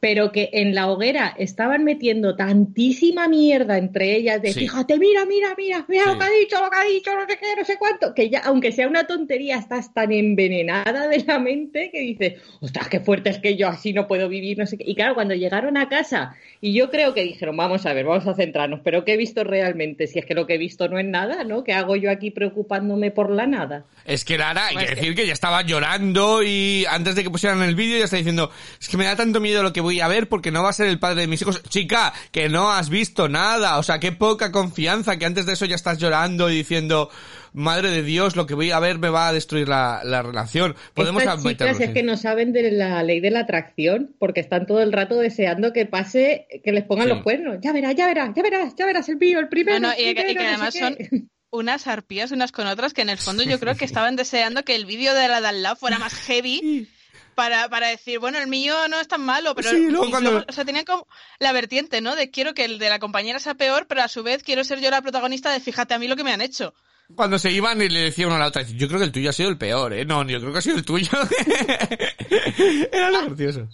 Speaker 4: Pero que en la hoguera estaban metiendo tantísima mierda entre ellas de
Speaker 1: Sí.
Speaker 4: fíjate, mira, mira, mira, mira
Speaker 1: Sí.
Speaker 4: lo que ha dicho, lo que ha dicho, no sé qué, no sé cuánto, que ya, aunque sea una tontería, estás tan envenenada de la mente que dices, ostras, qué fuerte es que yo así no puedo vivir, no sé qué. Y claro, cuando llegaron a casa, y yo creo que dijeron, vamos a ver, vamos a centrarnos, pero ¿qué he visto realmente? Si es que lo que he visto no es nada, ¿no? ¿Qué hago yo aquí preocupándome por la nada?
Speaker 1: Es que Lara, hay
Speaker 3: Pues
Speaker 1: que
Speaker 3: que-
Speaker 1: decir que ya estaba llorando y antes de que pusieran el vídeo ya está diciendo, es que me da tanto miedo lo que voy a ver porque no va a ser el padre de mis hijos. Chica, que no has visto nada, o sea, qué poca confianza que antes de eso ya estás llorando y diciendo, madre de Dios, lo que voy a ver me va a destruir la, la relación. Podemos
Speaker 4: Estas chicas es
Speaker 1: en-
Speaker 4: que no saben de la ley de la atracción porque están todo el rato deseando que pase, que les pongan
Speaker 1: Sí.
Speaker 4: los cuernos. Ya verás, ya verás, ya verás, ya verás el mío, el primero.
Speaker 3: No, no,
Speaker 4: el
Speaker 3: y que- y
Speaker 4: no
Speaker 3: además
Speaker 4: sé
Speaker 3: son
Speaker 4: qué.
Speaker 3: unas arpías unas con otras que en el fondo yo creo que estaban deseando que el vídeo de la de al lado fuera más heavy para, para decir, bueno, el mío no es tan malo, pero
Speaker 1: Sí, luego cuando-
Speaker 3: luego, o sea, tenían como la vertiente, ¿no? De quiero que el de la compañera sea peor, pero a su vez quiero ser yo la protagonista de fíjate a mí lo que me han hecho.
Speaker 1: Cuando se iban y le decía uno a la otra, yo creo que el tuyo ha sido el peor, ¿eh? No, yo creo que ha sido el tuyo. Era lo gracioso.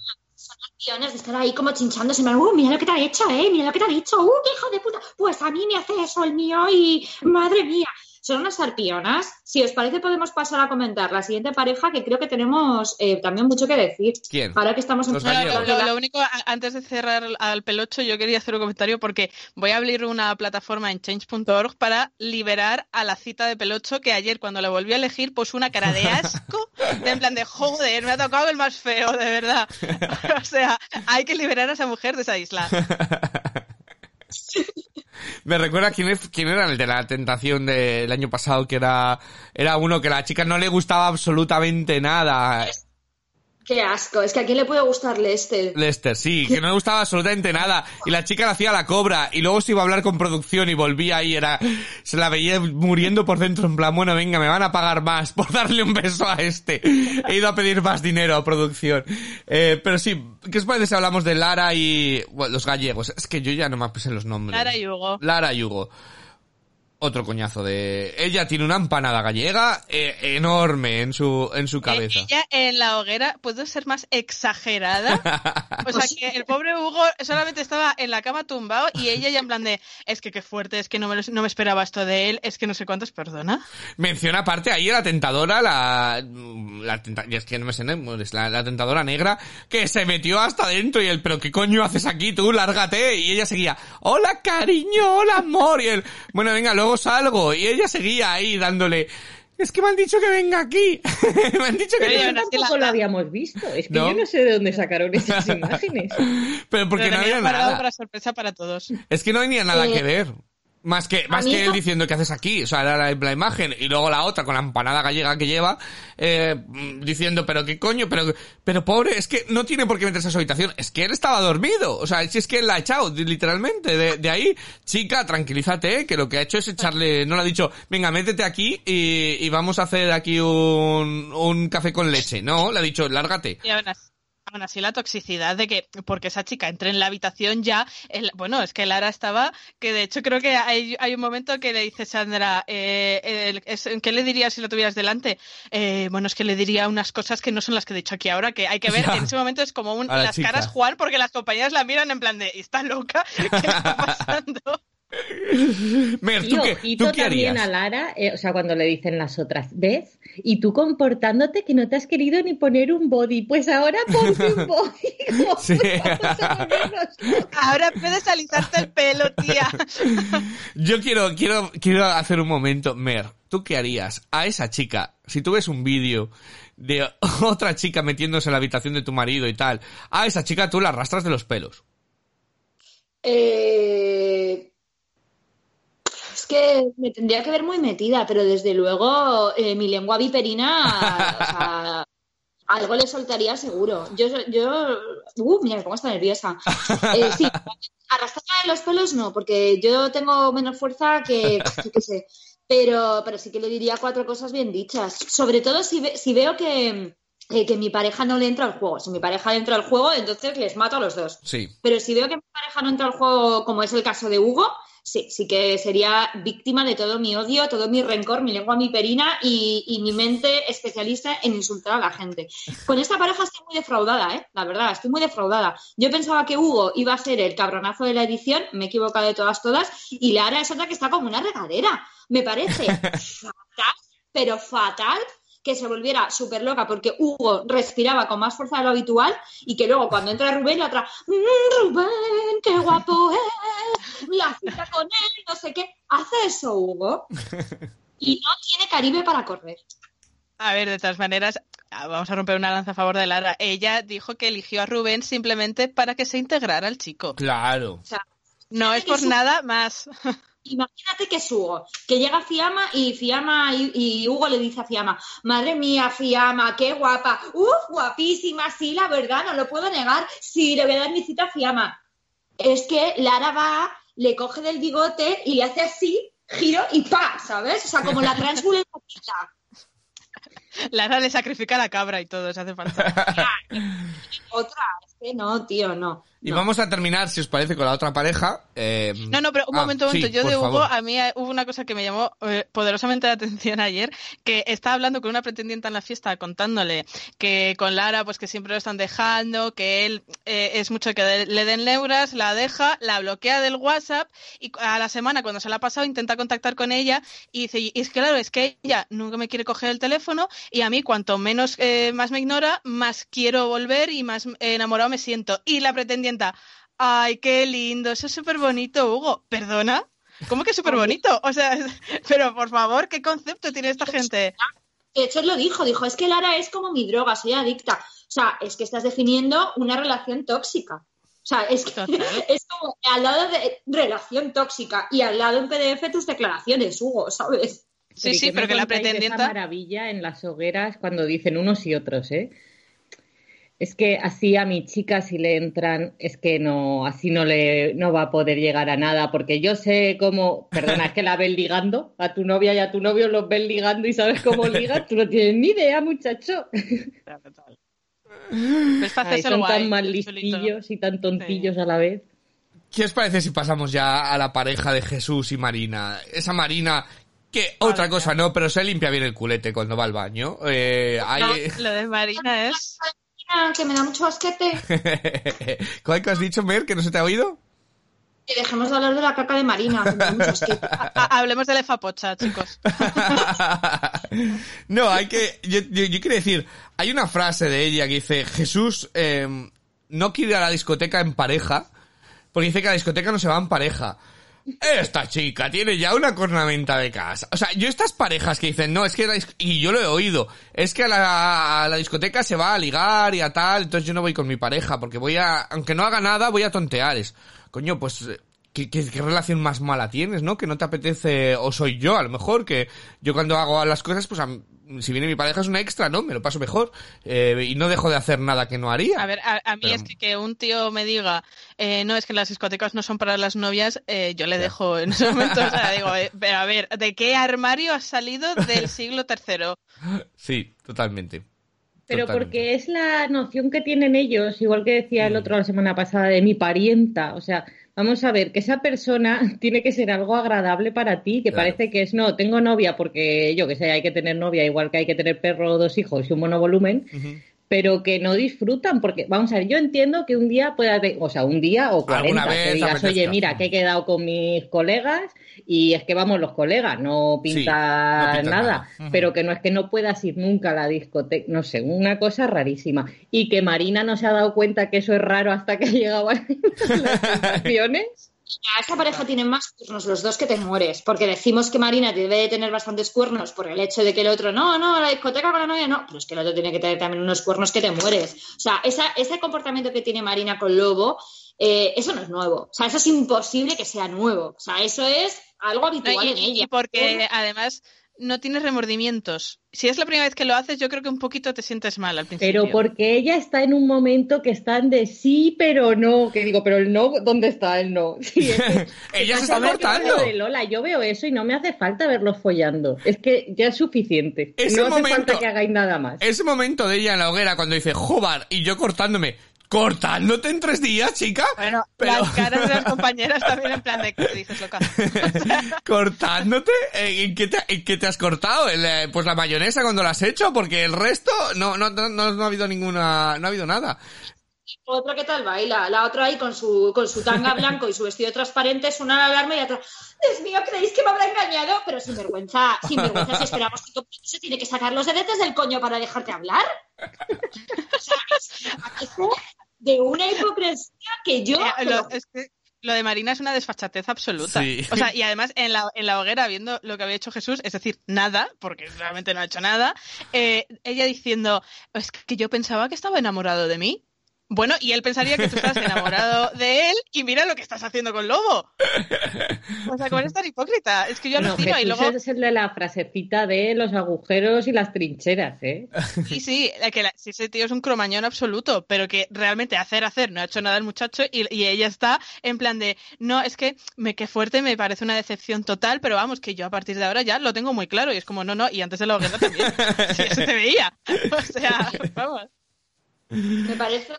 Speaker 2: Millones de estar ahí como chinchándose, uh, mira lo que te ha hecho, eh, mira lo que te ha dicho, uh, qué hijo de puta, pues a mí me hace eso el mío y madre mía. Son unas arpionas. Si os parece, podemos pasar a comentar la siguiente pareja que creo que tenemos eh, también mucho que decir.
Speaker 1: ¿Quién?
Speaker 2: Ahora que estamos en
Speaker 1: gallegos.
Speaker 3: lo, lo único, antes de cerrar al pelocho, yo quería hacer un comentario porque voy a abrir una plataforma en change.org para liberar a la cita de pelocho que ayer cuando la volví a elegir puso una cara de asco, de en plan de joder, me ha tocado el más feo, de verdad. o sea, hay que liberar a esa mujer de esa isla.
Speaker 1: Me recuerda quién, es, quién era el de la tentación del año pasado, que era, era uno que a la chica no le gustaba absolutamente nada.
Speaker 2: Qué asco. Es que a quién le puede gustar Lester.
Speaker 1: Lester, sí, que no le gustaba absolutamente nada. Y la chica le hacía la cobra. Y luego se iba a hablar con producción y volvía y era, se la veía muriendo por dentro en plan, bueno, venga, me van a pagar más por darle un beso a este. He ido a pedir más dinero a producción. Eh, pero sí, ¿qué os parece si hablamos de Lara y bueno, los gallegos? Es que yo ya no me sé los nombres.
Speaker 3: Lara y Hugo.
Speaker 1: Lara y Hugo. Otro coñazo de... Ella tiene una empanada gallega eh, enorme en su, en su cabeza.
Speaker 3: Eh, ella en la hoguera puede ser más exagerada. O sea que el pobre Hugo solamente estaba en la cama tumbado y ella ya en plan de es que qué fuerte, es que no me, no me esperaba esto de él, es que no sé cuántos, perdona.
Speaker 1: Menciona aparte ahí la tentadora, la, la tenta- y es que no me sé, la, la tentadora negra, que se metió hasta dentro y él, pero ¿qué coño haces aquí tú? Lárgate. Y ella seguía, hola cariño, hola amor. Y él, bueno venga, luego salgo. Y ella seguía ahí dándole, Es que me han dicho que venga aquí. me han dicho que venga.
Speaker 3: aún así
Speaker 4: Tampoco
Speaker 3: la-
Speaker 4: lo habíamos visto. Es que
Speaker 1: No.
Speaker 4: yo no sé de dónde sacaron esas imágenes.
Speaker 1: Pero porque
Speaker 3: Pero
Speaker 1: no había nada.
Speaker 3: para sorpresa para todos.
Speaker 1: Es que no hay ni nada
Speaker 2: Eh,
Speaker 1: que ver. Más que, más que él
Speaker 2: no-
Speaker 1: diciendo qué haces aquí, o sea, era la, la imagen, y luego la otra con la empanada gallega que lleva, eh, diciendo, pero qué coño, pero, pero pobre, es que no tiene por qué meterse a su habitación, es que él estaba dormido, o sea, si es que él la ha echado, literalmente, de, de ahí, chica, tranquilízate, que lo que ha hecho es echarle, no le ha dicho, venga, métete aquí y, y vamos a hacer aquí un, un café con leche, no, le ha dicho, lárgate.
Speaker 3: Y aún así, aún así la toxicidad de que, porque esa chica entre en la habitación ya, el- bueno, es que Lara estaba, que de hecho creo que hay, hay un momento que le dice Sandra, eh, el- es- ¿qué le dirías si lo tuvieras delante? Eh, bueno, es que le diría unas cosas que no son las que he dicho aquí ahora, que hay que ver, en ese momento es como un,
Speaker 1: la
Speaker 3: las
Speaker 1: chica.
Speaker 3: caras Juan, porque las compañeras la miran en plan de, ¿está loca? ¿Qué está pasando?
Speaker 1: Mer, ¿tú
Speaker 4: Y
Speaker 1: qué,
Speaker 4: ojito
Speaker 1: ¿tú qué
Speaker 4: también a Lara, eh, o sea, cuando le dicen las otras, ¿ves? Y tú comportándote que no te has querido ni poner un body, pues ahora ponte un body. Como,
Speaker 1: Sí.
Speaker 3: Ahora puedes alisarte el pelo, tía.
Speaker 1: Yo quiero, quiero, quiero hacer un momento, Mer, ¿tú qué harías a esa chica? Si tú ves un vídeo de otra chica metiéndose en la habitación de tu marido y tal, a esa chica tú la arrastras de los pelos.
Speaker 2: Eh, Es que me tendría que ver muy metida, pero desde luego eh, mi lengua viperina, o sea, algo le soltaría seguro. Yo, yo, uh, mira, pongo hasta nerviosa. Eh, sí, arrastrarla de los pelos no, porque yo tengo menos fuerza que, qué sé. Pero, pero sí que le diría cuatro cosas bien dichas. Sobre todo si, ve- si veo que, eh, que mi pareja no le entra al juego. Si mi pareja le entra al juego, entonces les mato a los dos.
Speaker 1: Sí.
Speaker 2: Pero si veo que mi pareja no entra al juego, como es el caso de Hugo, sí, sí que sería víctima de todo mi odio, todo mi rencor, mi lengua, mi perina y, y mi mente especialista en insultar a la gente. Con esta pareja estoy muy defraudada, ¿eh? La verdad, estoy muy defraudada. Yo pensaba que Hugo iba a ser el cabronazo de la edición, me he equivocado de todas, todas, y Lara es otra que está como una regadera. Me parece fatal, pero fatal que se volviera súper loca porque Hugo respiraba con más fuerza de lo habitual y que luego cuando entra Rubén la otra, "Mm, Rubén, qué guapo es, la cita con él, no sé qué. Hace eso Hugo y no tiene Caribe para correr.
Speaker 3: A ver, de todas maneras, vamos a romper una lanza a favor de Lara. Ella dijo que eligió a Rubén simplemente para que se integrara al chico.
Speaker 1: Claro.
Speaker 2: O sea,
Speaker 3: No es por nada más.
Speaker 2: imagínate que es Hugo, que llega Fiamma y Fiamma y, y Hugo le dice a Fiamma, madre mía, Fiamma, qué guapa, uf, guapísima, sí, la verdad, no lo puedo negar, sí, le voy a dar mi cita a Fiamma. Es que Lara va, le coge del bigote y le hace así, giro y pa, ¿sabes? O sea, como la transbull en poquita.
Speaker 3: Lara le sacrifica la cabra y todo, se hace falta.
Speaker 2: Otra, que no, tío, no.
Speaker 1: Y
Speaker 2: no.
Speaker 1: vamos a terminar, si os parece, con la otra pareja. eh,
Speaker 3: No, no, pero un
Speaker 1: ah,
Speaker 3: momento, un momento.
Speaker 1: sí,
Speaker 3: Yo
Speaker 1: por
Speaker 3: de Hugo,
Speaker 1: favor.
Speaker 3: a mí eh, hubo una cosa que me llamó eh, poderosamente la atención ayer, que estaba hablando con una pretendiente en la fiesta contándole que con Lara, pues que siempre lo están dejando, que él eh, es mucho que de- le den neuras, la deja, la bloquea del WhatsApp y a la semana, cuando se la ha pasado, intenta contactar con ella y dice, y es que claro, es que ella nunca me quiere coger el teléfono y a mí cuanto menos, eh, más me ignora, más quiero volver y más enamorado me siento. Y la pretendienta, Ay, qué lindo, eso es súper bonito, Hugo. ¿Perdona? ¿Cómo que súper bonito? O sea, pero por favor, ¿qué concepto tiene esta gente?
Speaker 2: De hecho, él lo dijo, dijo, es que Lara es como mi droga, soy adicta. O sea, es que estás definiendo una relación tóxica. O sea, es, que, es como al lado de relación tóxica y al lado en PDF tus declaraciones, Hugo, ¿sabes?
Speaker 3: Sí,
Speaker 4: ¿y
Speaker 3: sí, pero que la
Speaker 4: esa
Speaker 3: pretendienta...
Speaker 4: maravilla en las hogueras cuando dicen unos y otros, ¿eh? Es que así a mi chica si le entran, es que no, así no le, no va a poder llegar a nada, porque yo sé cómo, perdona, es que la ven ligando, a tu novia y a tu novio los ven ligando y sabes cómo ligan, tú no tienes ni idea, muchacho.
Speaker 3: Pues
Speaker 4: Ay, son
Speaker 3: guay,
Speaker 4: tan mal
Speaker 3: chulito.
Speaker 4: listillos y tan tontillos a la vez.
Speaker 1: ¿Qué os parece si pasamos ya a la pareja de Jesús y Marina? Esa Marina que otra cosa no, pero se limpia bien el culete cuando va al baño. Eh, hay-
Speaker 3: No, lo de Marina es...
Speaker 2: Que me da mucho asquete.
Speaker 1: ¿Cuál que has dicho, Mer, que no se te ha oído?
Speaker 2: Que dejemos de hablar de la caca de Marina. que me da mucho asquete.
Speaker 3: Ha- Hablemos de Lefapocha, chicos.
Speaker 1: no, hay que. Yo, yo, yo quiero decir, hay una frase de ella que dice: Jesús eh, no quiere ir a la discoteca en pareja, porque dice que a la discoteca no se va en pareja. Esta chica tiene ya una cornamenta de casa. O sea, yo estas parejas que dicen, no, es que, la y yo lo he oído, es que a la, discoteca se va a ligar y a tal, entonces yo no voy con mi pareja, porque voy a, aunque no haga nada, voy a tontear. Es, coño, pues, eh, ¿qué, relación más mala tienes, no? Que no te apetece, o soy yo, a lo mejor, que yo cuando hago las cosas, pues, a si viene mi pareja es una extra, ¿no? Me lo paso mejor, eh, y no dejo de hacer nada que no haría.
Speaker 3: A ver, a, a mí
Speaker 1: Pero-
Speaker 3: es que, que un tío me diga, eh, no, es que las discotecas no son para las novias, eh, yo le dejo en ese momento, o sea, digo, eh, a ver, ¿de qué armario has salido del siglo tercero?
Speaker 1: Sí, totalmente.
Speaker 4: Pero
Speaker 1: Totalmente.
Speaker 4: porque es la noción que tienen ellos, igual que decía
Speaker 1: Mm.
Speaker 4: el otro la semana pasada, de mi parienta. O sea, vamos a ver, que esa persona tiene que ser algo agradable para ti, que
Speaker 1: Claro.
Speaker 4: parece que es, no, tengo novia porque yo que sé, hay que tener novia, igual que hay que tener perro, dos hijos y un monovolumen. Pero que no disfrutan, porque vamos a ver, yo entiendo que un día pueda, o sea, un día o
Speaker 1: Alguna
Speaker 4: 40,
Speaker 1: vez
Speaker 4: que digas, oye, mira, que he quedado con mis colegas y es que vamos los colegas, no
Speaker 1: Sí,
Speaker 4: pinta,
Speaker 1: no pinta
Speaker 4: nada, pero que no es que no puedas ir nunca a la discoteca, no sé, una cosa rarísima. Y que Marina no se ha dado cuenta que eso es raro hasta que ha llegado a las sensaciones.
Speaker 2: A esa pareja tienen más cuernos los dos que te mueres, porque decimos que Marina debe de tener bastantes cuernos por el hecho de que el otro, no, no, la discoteca con la novia no, pero es que el otro tiene que tener también unos cuernos que te mueres. O sea, esa, ese comportamiento que tiene Marina con Lobo, eh, eso no es nuevo. O sea, eso es imposible que sea nuevo. O sea, eso es algo
Speaker 3: No,
Speaker 2: habitual
Speaker 3: y,
Speaker 2: en ella.
Speaker 3: y porque además no tienes remordimientos. Si es la primera vez que lo haces, yo creo que un poquito te sientes mal al principio.
Speaker 4: Pero porque ella está en un momento que están de sí, pero no. Que digo, pero el no, ¿dónde está el no? Sí, es que-
Speaker 1: Ella se está cortando.
Speaker 4: de Lola, yo veo eso y no me hace falta verlos follando. Es que ya es suficiente.
Speaker 1: Ese
Speaker 4: no hace
Speaker 1: momento-
Speaker 4: falta que hagáis nada más.
Speaker 1: Ese momento de ella en la hoguera cuando dice, joder, y yo cortándome, cortándote en tres días, chica.
Speaker 3: Bueno,
Speaker 1: Pero-
Speaker 3: las caras de las compañeras también en plan de ¿qué dices, loca?
Speaker 1: cortándote, Eh, ¿en qué te, en qué te has cortado? El, eh, pues la mayonesa cuando la has hecho, porque el resto no, no, no, no, ha habido ninguna, no ha habido nada.
Speaker 2: Otra que tal baila, la otra ahí con su, con su tanga blanco y su vestido transparente, suena la alarma y otra, Dios mío, ¿creéis que me habrá engañado? Pero sin vergüenza, sin vergüenza, si esperamos que todo se tiene que sacar los dedos del coño para dejarte hablar. O sea, es- parece de una hipocresía que yo...
Speaker 3: Lo, es que lo de Marina es una desfachatez absoluta.
Speaker 1: Sí.
Speaker 3: O sea, y además en la, en la hoguera, viendo lo que había hecho Jesús, es decir, nada, porque realmente no ha hecho nada, eh, ella diciendo, es que yo pensaba que estaba enamorado de mí. Bueno, y él pensaría que tú estás enamorado de él y mira lo que estás haciendo con Lobo. O sea, ¿cómo eres tan hipócrita? Es que yo
Speaker 4: No,
Speaker 3: alucino y
Speaker 4: Jesús
Speaker 3: luego...
Speaker 4: es el de la frasecita de los agujeros y las trincheras, ¿eh?
Speaker 3: Sí, sí, que la- sí, ese tío es un cromañón absoluto, pero que realmente hacer, hacer, no ha hecho nada el muchacho y, y ella está en plan de, no, es que me qué fuerte, me parece una decepción total, pero vamos, que yo a partir de ahora ya lo tengo muy claro y es como, no, no, y antes de la hoguera también, sí, eso se veía, o sea, vamos.
Speaker 2: Me parece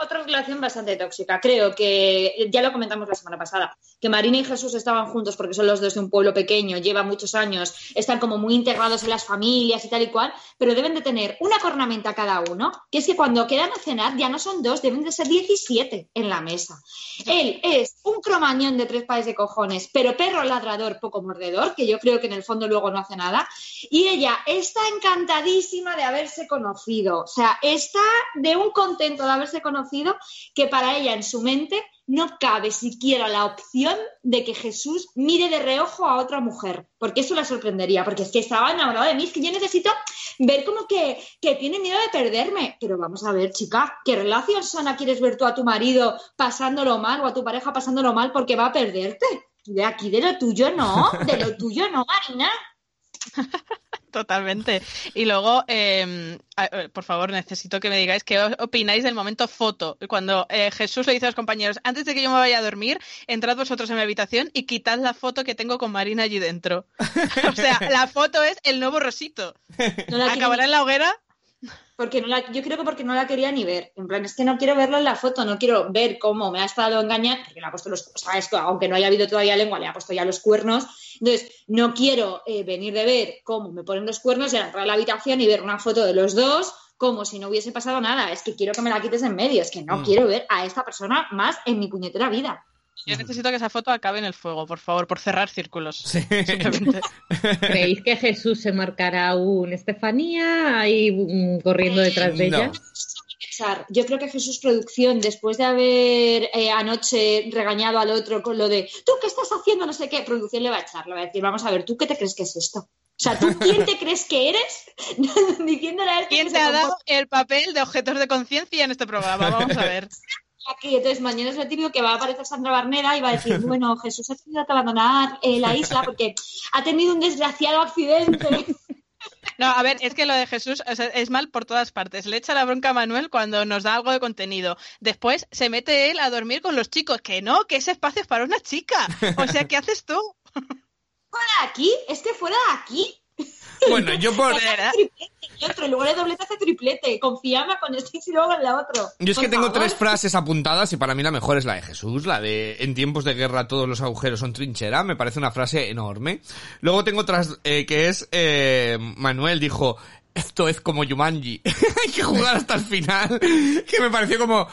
Speaker 2: otra relación bastante tóxica. Creo que, ya lo comentamos la semana pasada, que Marina y Jesús estaban juntos porque son los dos de un pueblo pequeño, llevan muchos años, están como muy integrados en las familias y tal y cual, pero deben de tener una cornamenta cada uno, que es que cuando quedan a cenar ya no son dos, deben de ser 17 en la mesa. Él es un cromañón de tres pares de cojones, pero perro ladrador, poco mordedor, que yo creo que en el fondo luego no hace nada, y ella está encantadísima de haberse conocido. O sea, está de un contento de haberse conocido que para ella en su mente no cabe siquiera la opción de que Jesús mire de reojo a otra mujer, porque eso la sorprendería, porque es que estaba enamorado de mí, es que yo necesito ver como que, que tiene miedo de perderme. Pero vamos a ver, chica, ¿qué relación sana quieres ver tú a tu marido pasándolo mal o a tu pareja pasándolo mal porque va a perderte? De aquí de lo tuyo no, de lo tuyo no, Marina.
Speaker 3: Totalmente. Y luego, eh, a- eh, por favor, necesito que me digáis qué opináis del momento foto. Cuando eh, Jesús le dice a los compañeros, antes de que yo me vaya a dormir, entrad vosotros en mi habitación y quitad la foto que tengo con Marina allí dentro. o sea, la foto es el nuevo rosito.
Speaker 2: No
Speaker 3: Acabará en la hoguera.
Speaker 2: Porque no la, yo creo que porque no la quería ni ver. En plan, es que no quiero verlo en la foto, no quiero ver cómo me ha estado engañando, porque le ha puesto los, o sea, esto, aunque no haya habido todavía lengua, le ha puesto ya los cuernos. Entonces, no quiero eh, venir de ver cómo me ponen los cuernos y entrar a la habitación y ver una foto de los dos como si no hubiese pasado nada. Es que quiero que me la quites en medio, es que no
Speaker 1: Mm.
Speaker 2: quiero ver a esta persona más en mi puñetera vida.
Speaker 3: Yo necesito que esa foto acabe en el fuego, por favor, por cerrar círculos.
Speaker 1: Sí.
Speaker 4: ¿Creéis que Jesús se marcará un Estefanía ahí mm, corriendo detrás de
Speaker 1: No.
Speaker 4: ella?
Speaker 2: Yo creo que Jesús Producción, después de haber eh, anoche regañado al otro con lo de ¿tú qué estás haciendo? No sé qué, producción le va a echar, le va a decir, vamos a ver, ¿tú qué te crees que es esto? O sea, ¿tú quién te crees que eres? Diciéndole a este
Speaker 3: ¿Quién
Speaker 2: que
Speaker 3: te ha dado el papel de objetos de conciencia en este programa? Vamos a ver.
Speaker 2: Aquí. Entonces, mañana es lo típico que va a aparecer Sandra Barnera y va a decir, bueno, Jesús ha tenido que abandonar eh, la isla porque ha tenido un desgraciado accidente.
Speaker 3: No, a ver, es que lo de Jesús o sea, es mal por todas partes. Le echa la bronca a Manuel cuando nos da algo de contenido. Después se mete él a dormir con los chicos. Que no, que ese espacio es para una chica. O sea, ¿qué haces tú?
Speaker 2: fuera de aquí, es que fuera de aquí.
Speaker 1: Bueno, yo por...
Speaker 2: Y otro, en lugar de doblete hace triplete. Confiaba con este y luego en la otro.
Speaker 1: Yo es que tengo
Speaker 2: favor.
Speaker 1: tres frases apuntadas y para mí la mejor es la de Jesús, la de en tiempos de guerra todos los agujeros son trinchera, me parece una frase enorme. Luego tengo otras eh, que es eh, Manuel dijo esto es como Yumanji, hay que jugar hasta el final, que me pareció como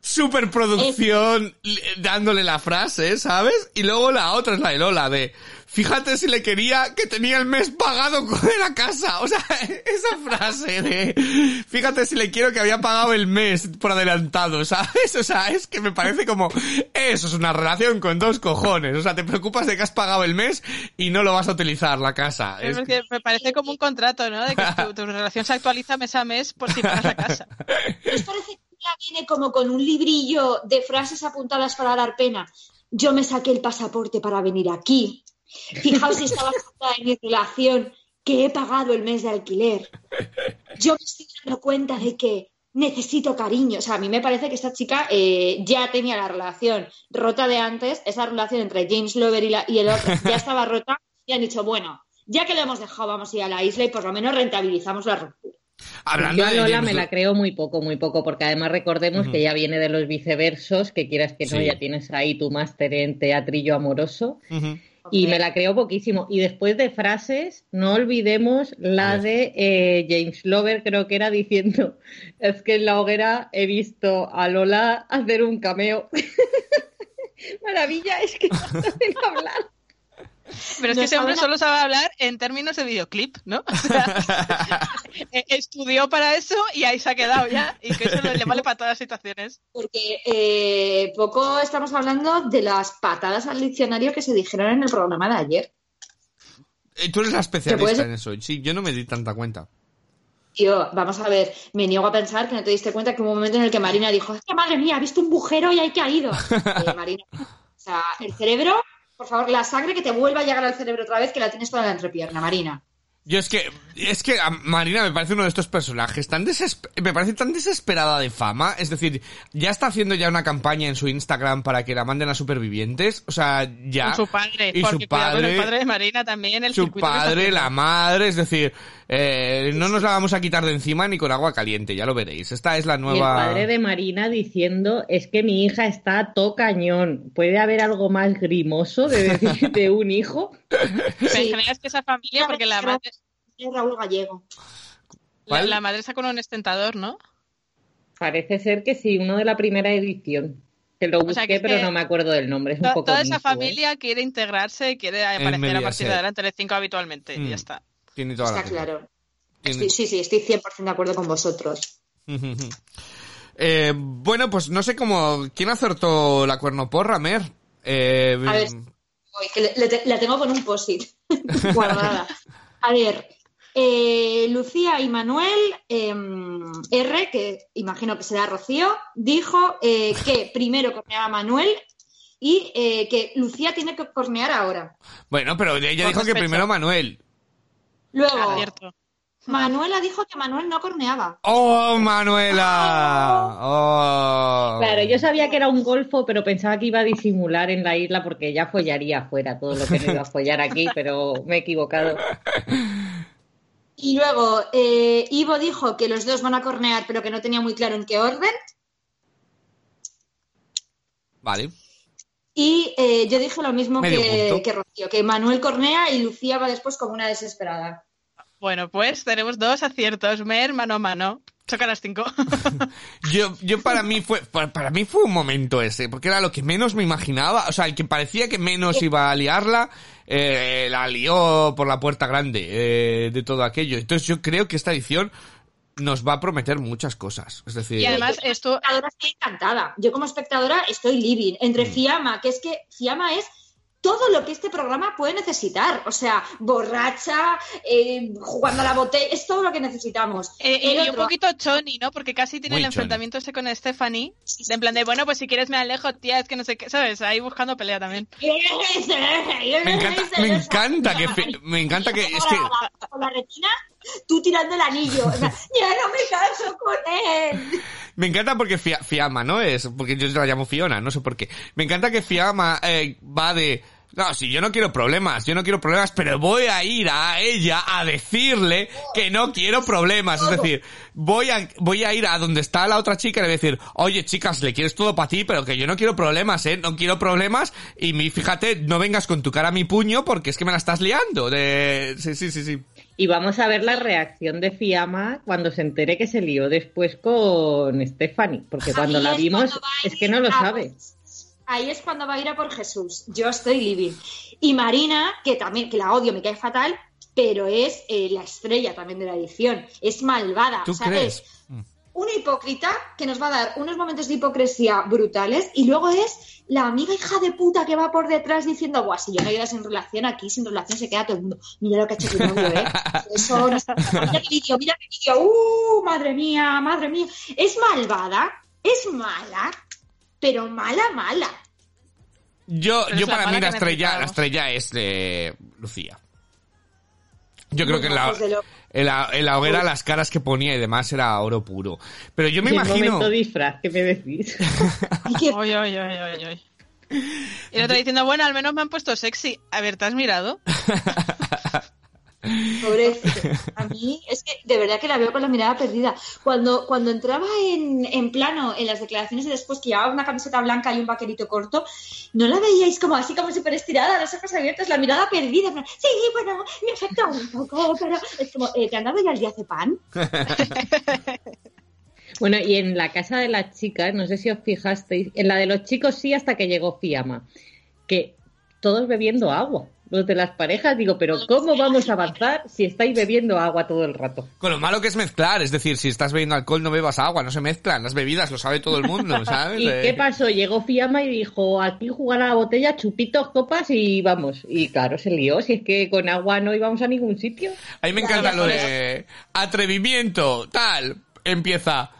Speaker 1: superproducción li- dándole la frase, ¿sabes? Y luego la otra es la de Lola de fíjate si le quería que tenía el mes pagado con la casa, o sea, esa frase de fíjate si le quiero que había pagado el mes por adelantado, ¿sabes? O sea, es que me parece como eso es una relación con dos cojones, o sea, te preocupas de que has pagado el mes y no lo vas a utilizar la casa.
Speaker 3: Es
Speaker 1: Es-
Speaker 3: que me parece como un contrato, ¿no? De que tu, tu relación se actualiza mes a mes por si pagas la casa.
Speaker 2: ¿Os parece ya viene como con un librillo de frases apuntadas para dar pena? Yo me saqué el pasaporte para venir aquí. Fijaos si estaba en mi relación que he pagado el mes de alquiler. Yo me estoy dando cuenta de que necesito cariño. O sea, a mí me parece que esta chica eh, ya tenía la relación rota de antes, esa relación entre James Lover y, la- y el otro ya estaba rota y han dicho, bueno, ya que lo hemos dejado, vamos a ir a la isla y por lo menos rentabilizamos la ruptura.
Speaker 1: Hablando
Speaker 4: Yo a
Speaker 1: de
Speaker 4: Lola me la creo muy poco, muy poco, porque además recordemos que ya viene de los viceversos, que quieras que no,
Speaker 1: Sí.
Speaker 4: ya tienes ahí tu máster en teatrillo amoroso. Y me la creo poquísimo. Y después de frases, no olvidemos la de eh, James Lover, creo que era diciendo, es que en la hoguera he visto a Lola hacer un cameo. Maravilla, es que no saben hablar.
Speaker 3: Pero es
Speaker 2: No
Speaker 3: que ese hombre solo sabe hablar en términos de videoclip, ¿no? O sea, eh, estudió para eso y ahí se ha quedado ya. Y que eso le vale para todas las situaciones.
Speaker 2: Porque eh, poco estamos hablando de las patadas al diccionario que se dijeron en el programa de ayer.
Speaker 1: Eh, Tú eres la
Speaker 2: ¿Te
Speaker 1: especialista
Speaker 2: puedes-
Speaker 1: en eso. Sí, yo no me di tanta cuenta.
Speaker 2: Tío, vamos a ver, me niego a pensar que no te diste cuenta que hubo un momento en el que Marina dijo, es que madre mía, ha visto un bujero y ahí que ha ido. Eh, Marina, o sea, el cerebro, por favor, la sangre que te vuelva a llegar al cerebro otra vez, que la tienes toda la entrepierna, Marina.
Speaker 1: Yo es que, es que a Marina me parece uno de estos personajes tan me parece tan desesperada de fama, es decir, ya está haciendo ya una campaña en su Instagram para que la manden a supervivientes, o sea, ya.
Speaker 3: Con su padre.
Speaker 1: Y
Speaker 3: porque
Speaker 1: su
Speaker 3: cuidado con
Speaker 1: padre,
Speaker 3: el padre de Marina también. El
Speaker 1: su padre, la madre, es decir, eh, no nos la vamos a quitar de encima ni con agua caliente, ya lo veréis. Esta es la
Speaker 4: Y el
Speaker 1: nueva.
Speaker 4: padre de Marina diciendo, es que mi hija está a to cañón. ¿Puede haber algo más grimoso de decir de un hijo?
Speaker 3: Pero en
Speaker 2: Sí.
Speaker 3: general es que esa familia, porque la madre,
Speaker 2: Es Raúl Gallego.
Speaker 3: la,
Speaker 1: ¿Cuál?
Speaker 3: la madre sacó un estentador, ¿no?
Speaker 4: Parece ser que sí, uno de la primera edición. Que lo
Speaker 3: O
Speaker 4: busqué,
Speaker 3: sea, que es
Speaker 4: pero
Speaker 3: que
Speaker 4: no me acuerdo del nombre. Es un
Speaker 3: To-
Speaker 4: poco
Speaker 3: toda esa
Speaker 4: ¿eh?
Speaker 3: familia quiere integrarse y quiere aparecer a partir de ahora en Telecinco habitualmente. Y
Speaker 1: Mm.
Speaker 3: ya está.
Speaker 1: Tiene toda la
Speaker 2: Está
Speaker 1: pinta.
Speaker 2: claro.
Speaker 1: Tiene-
Speaker 2: Estoy- sí, sí, estoy 100% de acuerdo con vosotros.
Speaker 1: Eh, bueno, pues no sé cómo. ¿Quién acertó la cuernoporra, Mer? Eh,
Speaker 2: A ver. Uy, que le- le te- la tengo con un posit guardada. A ver, eh, Lucía y Manuel em, R, que imagino que será Rocío, dijo eh, que primero corneaba a Manuel y eh, que Lucía tiene que cornear ahora.
Speaker 1: Bueno, pero ella
Speaker 3: Con
Speaker 1: dijo que primero Manuel.
Speaker 2: Luego,
Speaker 3: Ah.
Speaker 2: Manuela dijo que Manuel no corneaba.
Speaker 1: ¡Oh, Manuela! ¡Oh!
Speaker 4: Claro, yo sabía que era un golfo, pero pensaba que iba a disimular en la isla porque ya follaría afuera todo lo que no iba a follar aquí, pero me he equivocado.
Speaker 2: Y luego, eh, Ivo dijo que los dos van a cornear, pero que no tenía muy claro en qué orden.
Speaker 1: Vale.
Speaker 2: Y eh, yo dije lo mismo que, Rocío, que Manuel cornea y Lucía va después como una desesperada.
Speaker 3: Bueno, pues tenemos dos aciertos. Mer, mano a mano. Choca las cinco.
Speaker 1: Yo, yo para mí fue, para, para mí fue un momento ese, porque era lo que menos me imaginaba, o sea, el que parecía que menos iba a liarla, eh, la lió por la puerta grande eh, de todo aquello. Entonces yo creo que esta edición nos va a prometer muchas cosas. Es decir,
Speaker 3: Y además
Speaker 2: Yo como
Speaker 3: esto...
Speaker 2: espectadora estoy encantada. Yo como espectadora estoy living. Entre
Speaker 1: Mm.
Speaker 2: Fiamma, que es que Fiamma es todo lo que este programa puede necesitar. O sea, borracha, eh, jugando a la botella, es todo lo que necesitamos.
Speaker 3: eh, y un poquito choni, ¿no? Porque casi tiene
Speaker 1: Muy
Speaker 3: el
Speaker 1: choni.
Speaker 3: enfrentamiento ese con Stephanie. De en plan de, bueno, pues si quieres me alejo, tía, es que no sé qué, ¿sabes? Ahí buscando pelea también.
Speaker 1: me encanta, me encanta que, me encanta que, es que,
Speaker 2: Con la retina, tú tirando el anillo. O sea, ya no me caso con él.
Speaker 1: Me encanta porque Fia- Fiamma, ¿no? Es porque yo la llamo Fiona, no sé por qué. Me encanta que Fiamma eh, va de no, si yo no quiero problemas, yo no quiero problemas, pero voy a ir a ella a decirle que no quiero problemas. Es decir, voy a, voy a ir a donde está la otra chica y le voy a decir, oye chicas, le quieres todo para ti, pero que yo no quiero problemas, eh, no quiero problemas y mi, fíjate, no vengas con tu cara a mi puño porque es que me la estás liando. De, sí, sí, sí, sí.
Speaker 4: Y vamos a ver la reacción de Fiamma cuando se entere que se lió después con Stephanie, porque cuando
Speaker 2: Ahí
Speaker 4: la vimos
Speaker 2: cuando
Speaker 4: es que no lo
Speaker 2: a-
Speaker 4: sabe.
Speaker 2: Ahí es cuando va a ir a por Jesús. Yo estoy living. Y Marina, que también, que la odio, me cae fatal, pero es eh, la estrella también de la edición. Es malvada.
Speaker 1: ¿Tú
Speaker 2: o sea,
Speaker 1: crees?
Speaker 2: es una hipócrita que nos va a dar unos momentos de hipocresía brutales y luego es la amiga hija de puta que va por detrás diciendo, guau, si yo me quedo sin relación aquí, sin relación se queda todo el mundo. Mira lo que ha hecho tu novio, ¿eh? Eso, no sé, mira qué vídeo, mira qué vídeo, ¡uh! Madre mía, madre mía. Es malvada, es mala, pero mala, mala.
Speaker 1: Yo,
Speaker 3: Pero
Speaker 1: yo
Speaker 3: la
Speaker 1: para mí la
Speaker 3: que
Speaker 1: estrella, la estrella es de Lucía. Yo creo que en la. En la, en la hoguera las caras que ponía y demás era oro puro. Pero yo me imagino...
Speaker 4: momento disfraz, ¿qué me decís?
Speaker 2: Y que
Speaker 3: Oye, oye, oye, oye, oye. Y el otro diciendo, bueno, al menos me han puesto sexy. A ver, ¿te has mirado?
Speaker 2: Pobrecito. A mí es que de verdad que la veo con la mirada perdida. Cuando, cuando entraba en, en plano en las declaraciones de después que llevaba una camiseta blanca y un vaquerito corto, ¿no la veíais como así, como súper estirada, los ojos abiertos, la mirada perdida? Sí, bueno, me afecta un poco, pero es como, eh, ¿te han dado ya el diazepam?
Speaker 4: Bueno, y en la casa de las chicas, no sé si os fijasteis, en la de los chicos sí hasta que llegó Fiamma, que todos bebiendo agua. Los de las parejas, digo, pero ¿cómo vamos a avanzar si estáis bebiendo agua todo el rato?
Speaker 1: Con lo malo que es mezclar, es decir, si estás bebiendo alcohol no bebas agua, no se mezclan, las bebidas lo sabe todo el mundo, ¿sabes?
Speaker 4: ¿Y
Speaker 1: Eh,
Speaker 4: qué pasó? Llegó Fiamma y dijo, aquí jugar a la botella, chupitos, copas y vamos. Y claro, se lió, si es que con agua no íbamos a ningún sitio.
Speaker 1: A mí me encanta lo de atrevimiento, tal, empieza,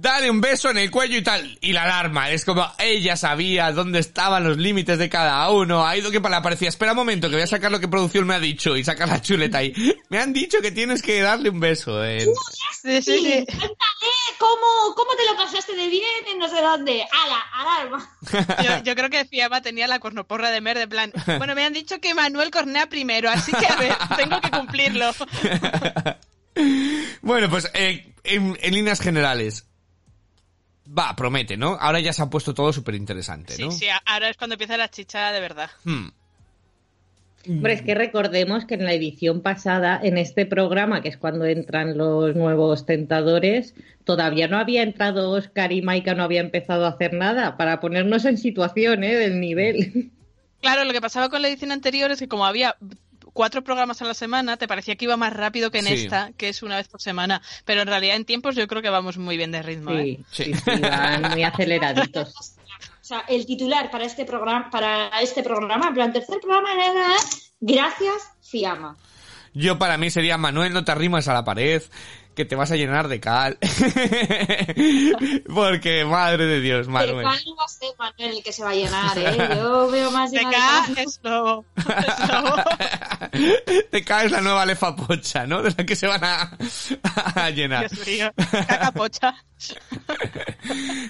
Speaker 1: dale un beso en el cuello y tal, y la alarma, es como ella sabía dónde estaban los límites de cada uno, ha ido que para parecía, espera un momento que voy a sacar lo que producción me ha dicho y saca la chuleta ahí. Me han dicho que tienes que darle un beso. en-
Speaker 3: Sí, sí, sí.
Speaker 2: Cuéntame cómo, cómo te lo pasaste de bien en no sé dónde. ¡Hala, alarma!
Speaker 3: Yo, yo creo que Fiamma tenía la cornoporra de Mer de plan, bueno, me han dicho que Manuel cornea primero, así que a ver, tengo que cumplirlo.
Speaker 1: Bueno, pues eh, en, en líneas generales, va, promete, ¿no? Ahora ya se ha puesto todo súper interesante,
Speaker 3: Sí,
Speaker 1: ¿no?
Speaker 3: sí, ahora es cuando empieza la chicha de verdad.
Speaker 1: Hmm.
Speaker 4: Hombre, es que recordemos que en la edición pasada, en este programa, que es cuando entran los nuevos tentadores, todavía no había entrado Oscar y Maika no había empezado a hacer nada para ponernos en situación ¿eh? del nivel.
Speaker 3: Claro, lo que pasaba con la edición anterior es que como había cuatro programas a la semana, te parecía que iba más rápido que en
Speaker 1: Sí.
Speaker 3: esta, que es una vez por semana. Pero en realidad en tiempos yo creo que vamos muy bien de ritmo. ¿eh?
Speaker 4: Sí,
Speaker 1: Sí.
Speaker 4: sí, sí, van muy aceleraditos.
Speaker 2: O sea, el titular para este programa, para este programa, en plan, tercer programa, gracias, Fiamma.
Speaker 1: Yo para mí sería Manuel, no te arrimas a la pared, que te vas a llenar de cal. Porque, madre de Dios,
Speaker 2: Pero
Speaker 1: Manuel.
Speaker 2: ¿cuál no va a ser Manuel el que se va a llenar, eh? Yo veo más de cal.
Speaker 3: es lobo. Es lobo.
Speaker 1: te caes la nueva lefa pocha, ¿no? De la que se van a, a llenar.
Speaker 3: Dios mío, caca pocha.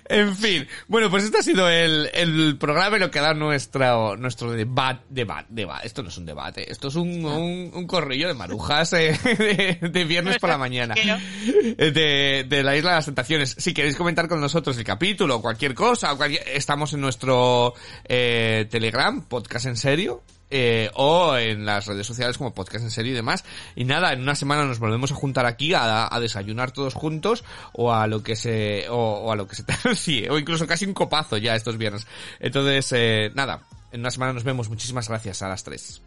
Speaker 1: En fin, bueno, pues este ha sido el, el programa y lo que da nuestro, nuestro debate, debate, debate. Esto no es un debate, esto es un, un, un corrillo de marujas eh, de, de viernes por la mañana. De, de la Isla de las Tentaciones. Si queréis comentar con nosotros el capítulo, cualquier cosa, cualquier- estamos en nuestro eh, Telegram, podcast en serio. eh, o en las redes sociales como podcast en serio y demás. Y nada, en una semana nos volvemos a juntar aquí a, desayunar todos juntos o a lo que se, o, a lo que se sí, o incluso casi un copazo ya estos viernes. Entonces, eh, nada, en una semana nos vemos. Muchísimas gracias a las tres.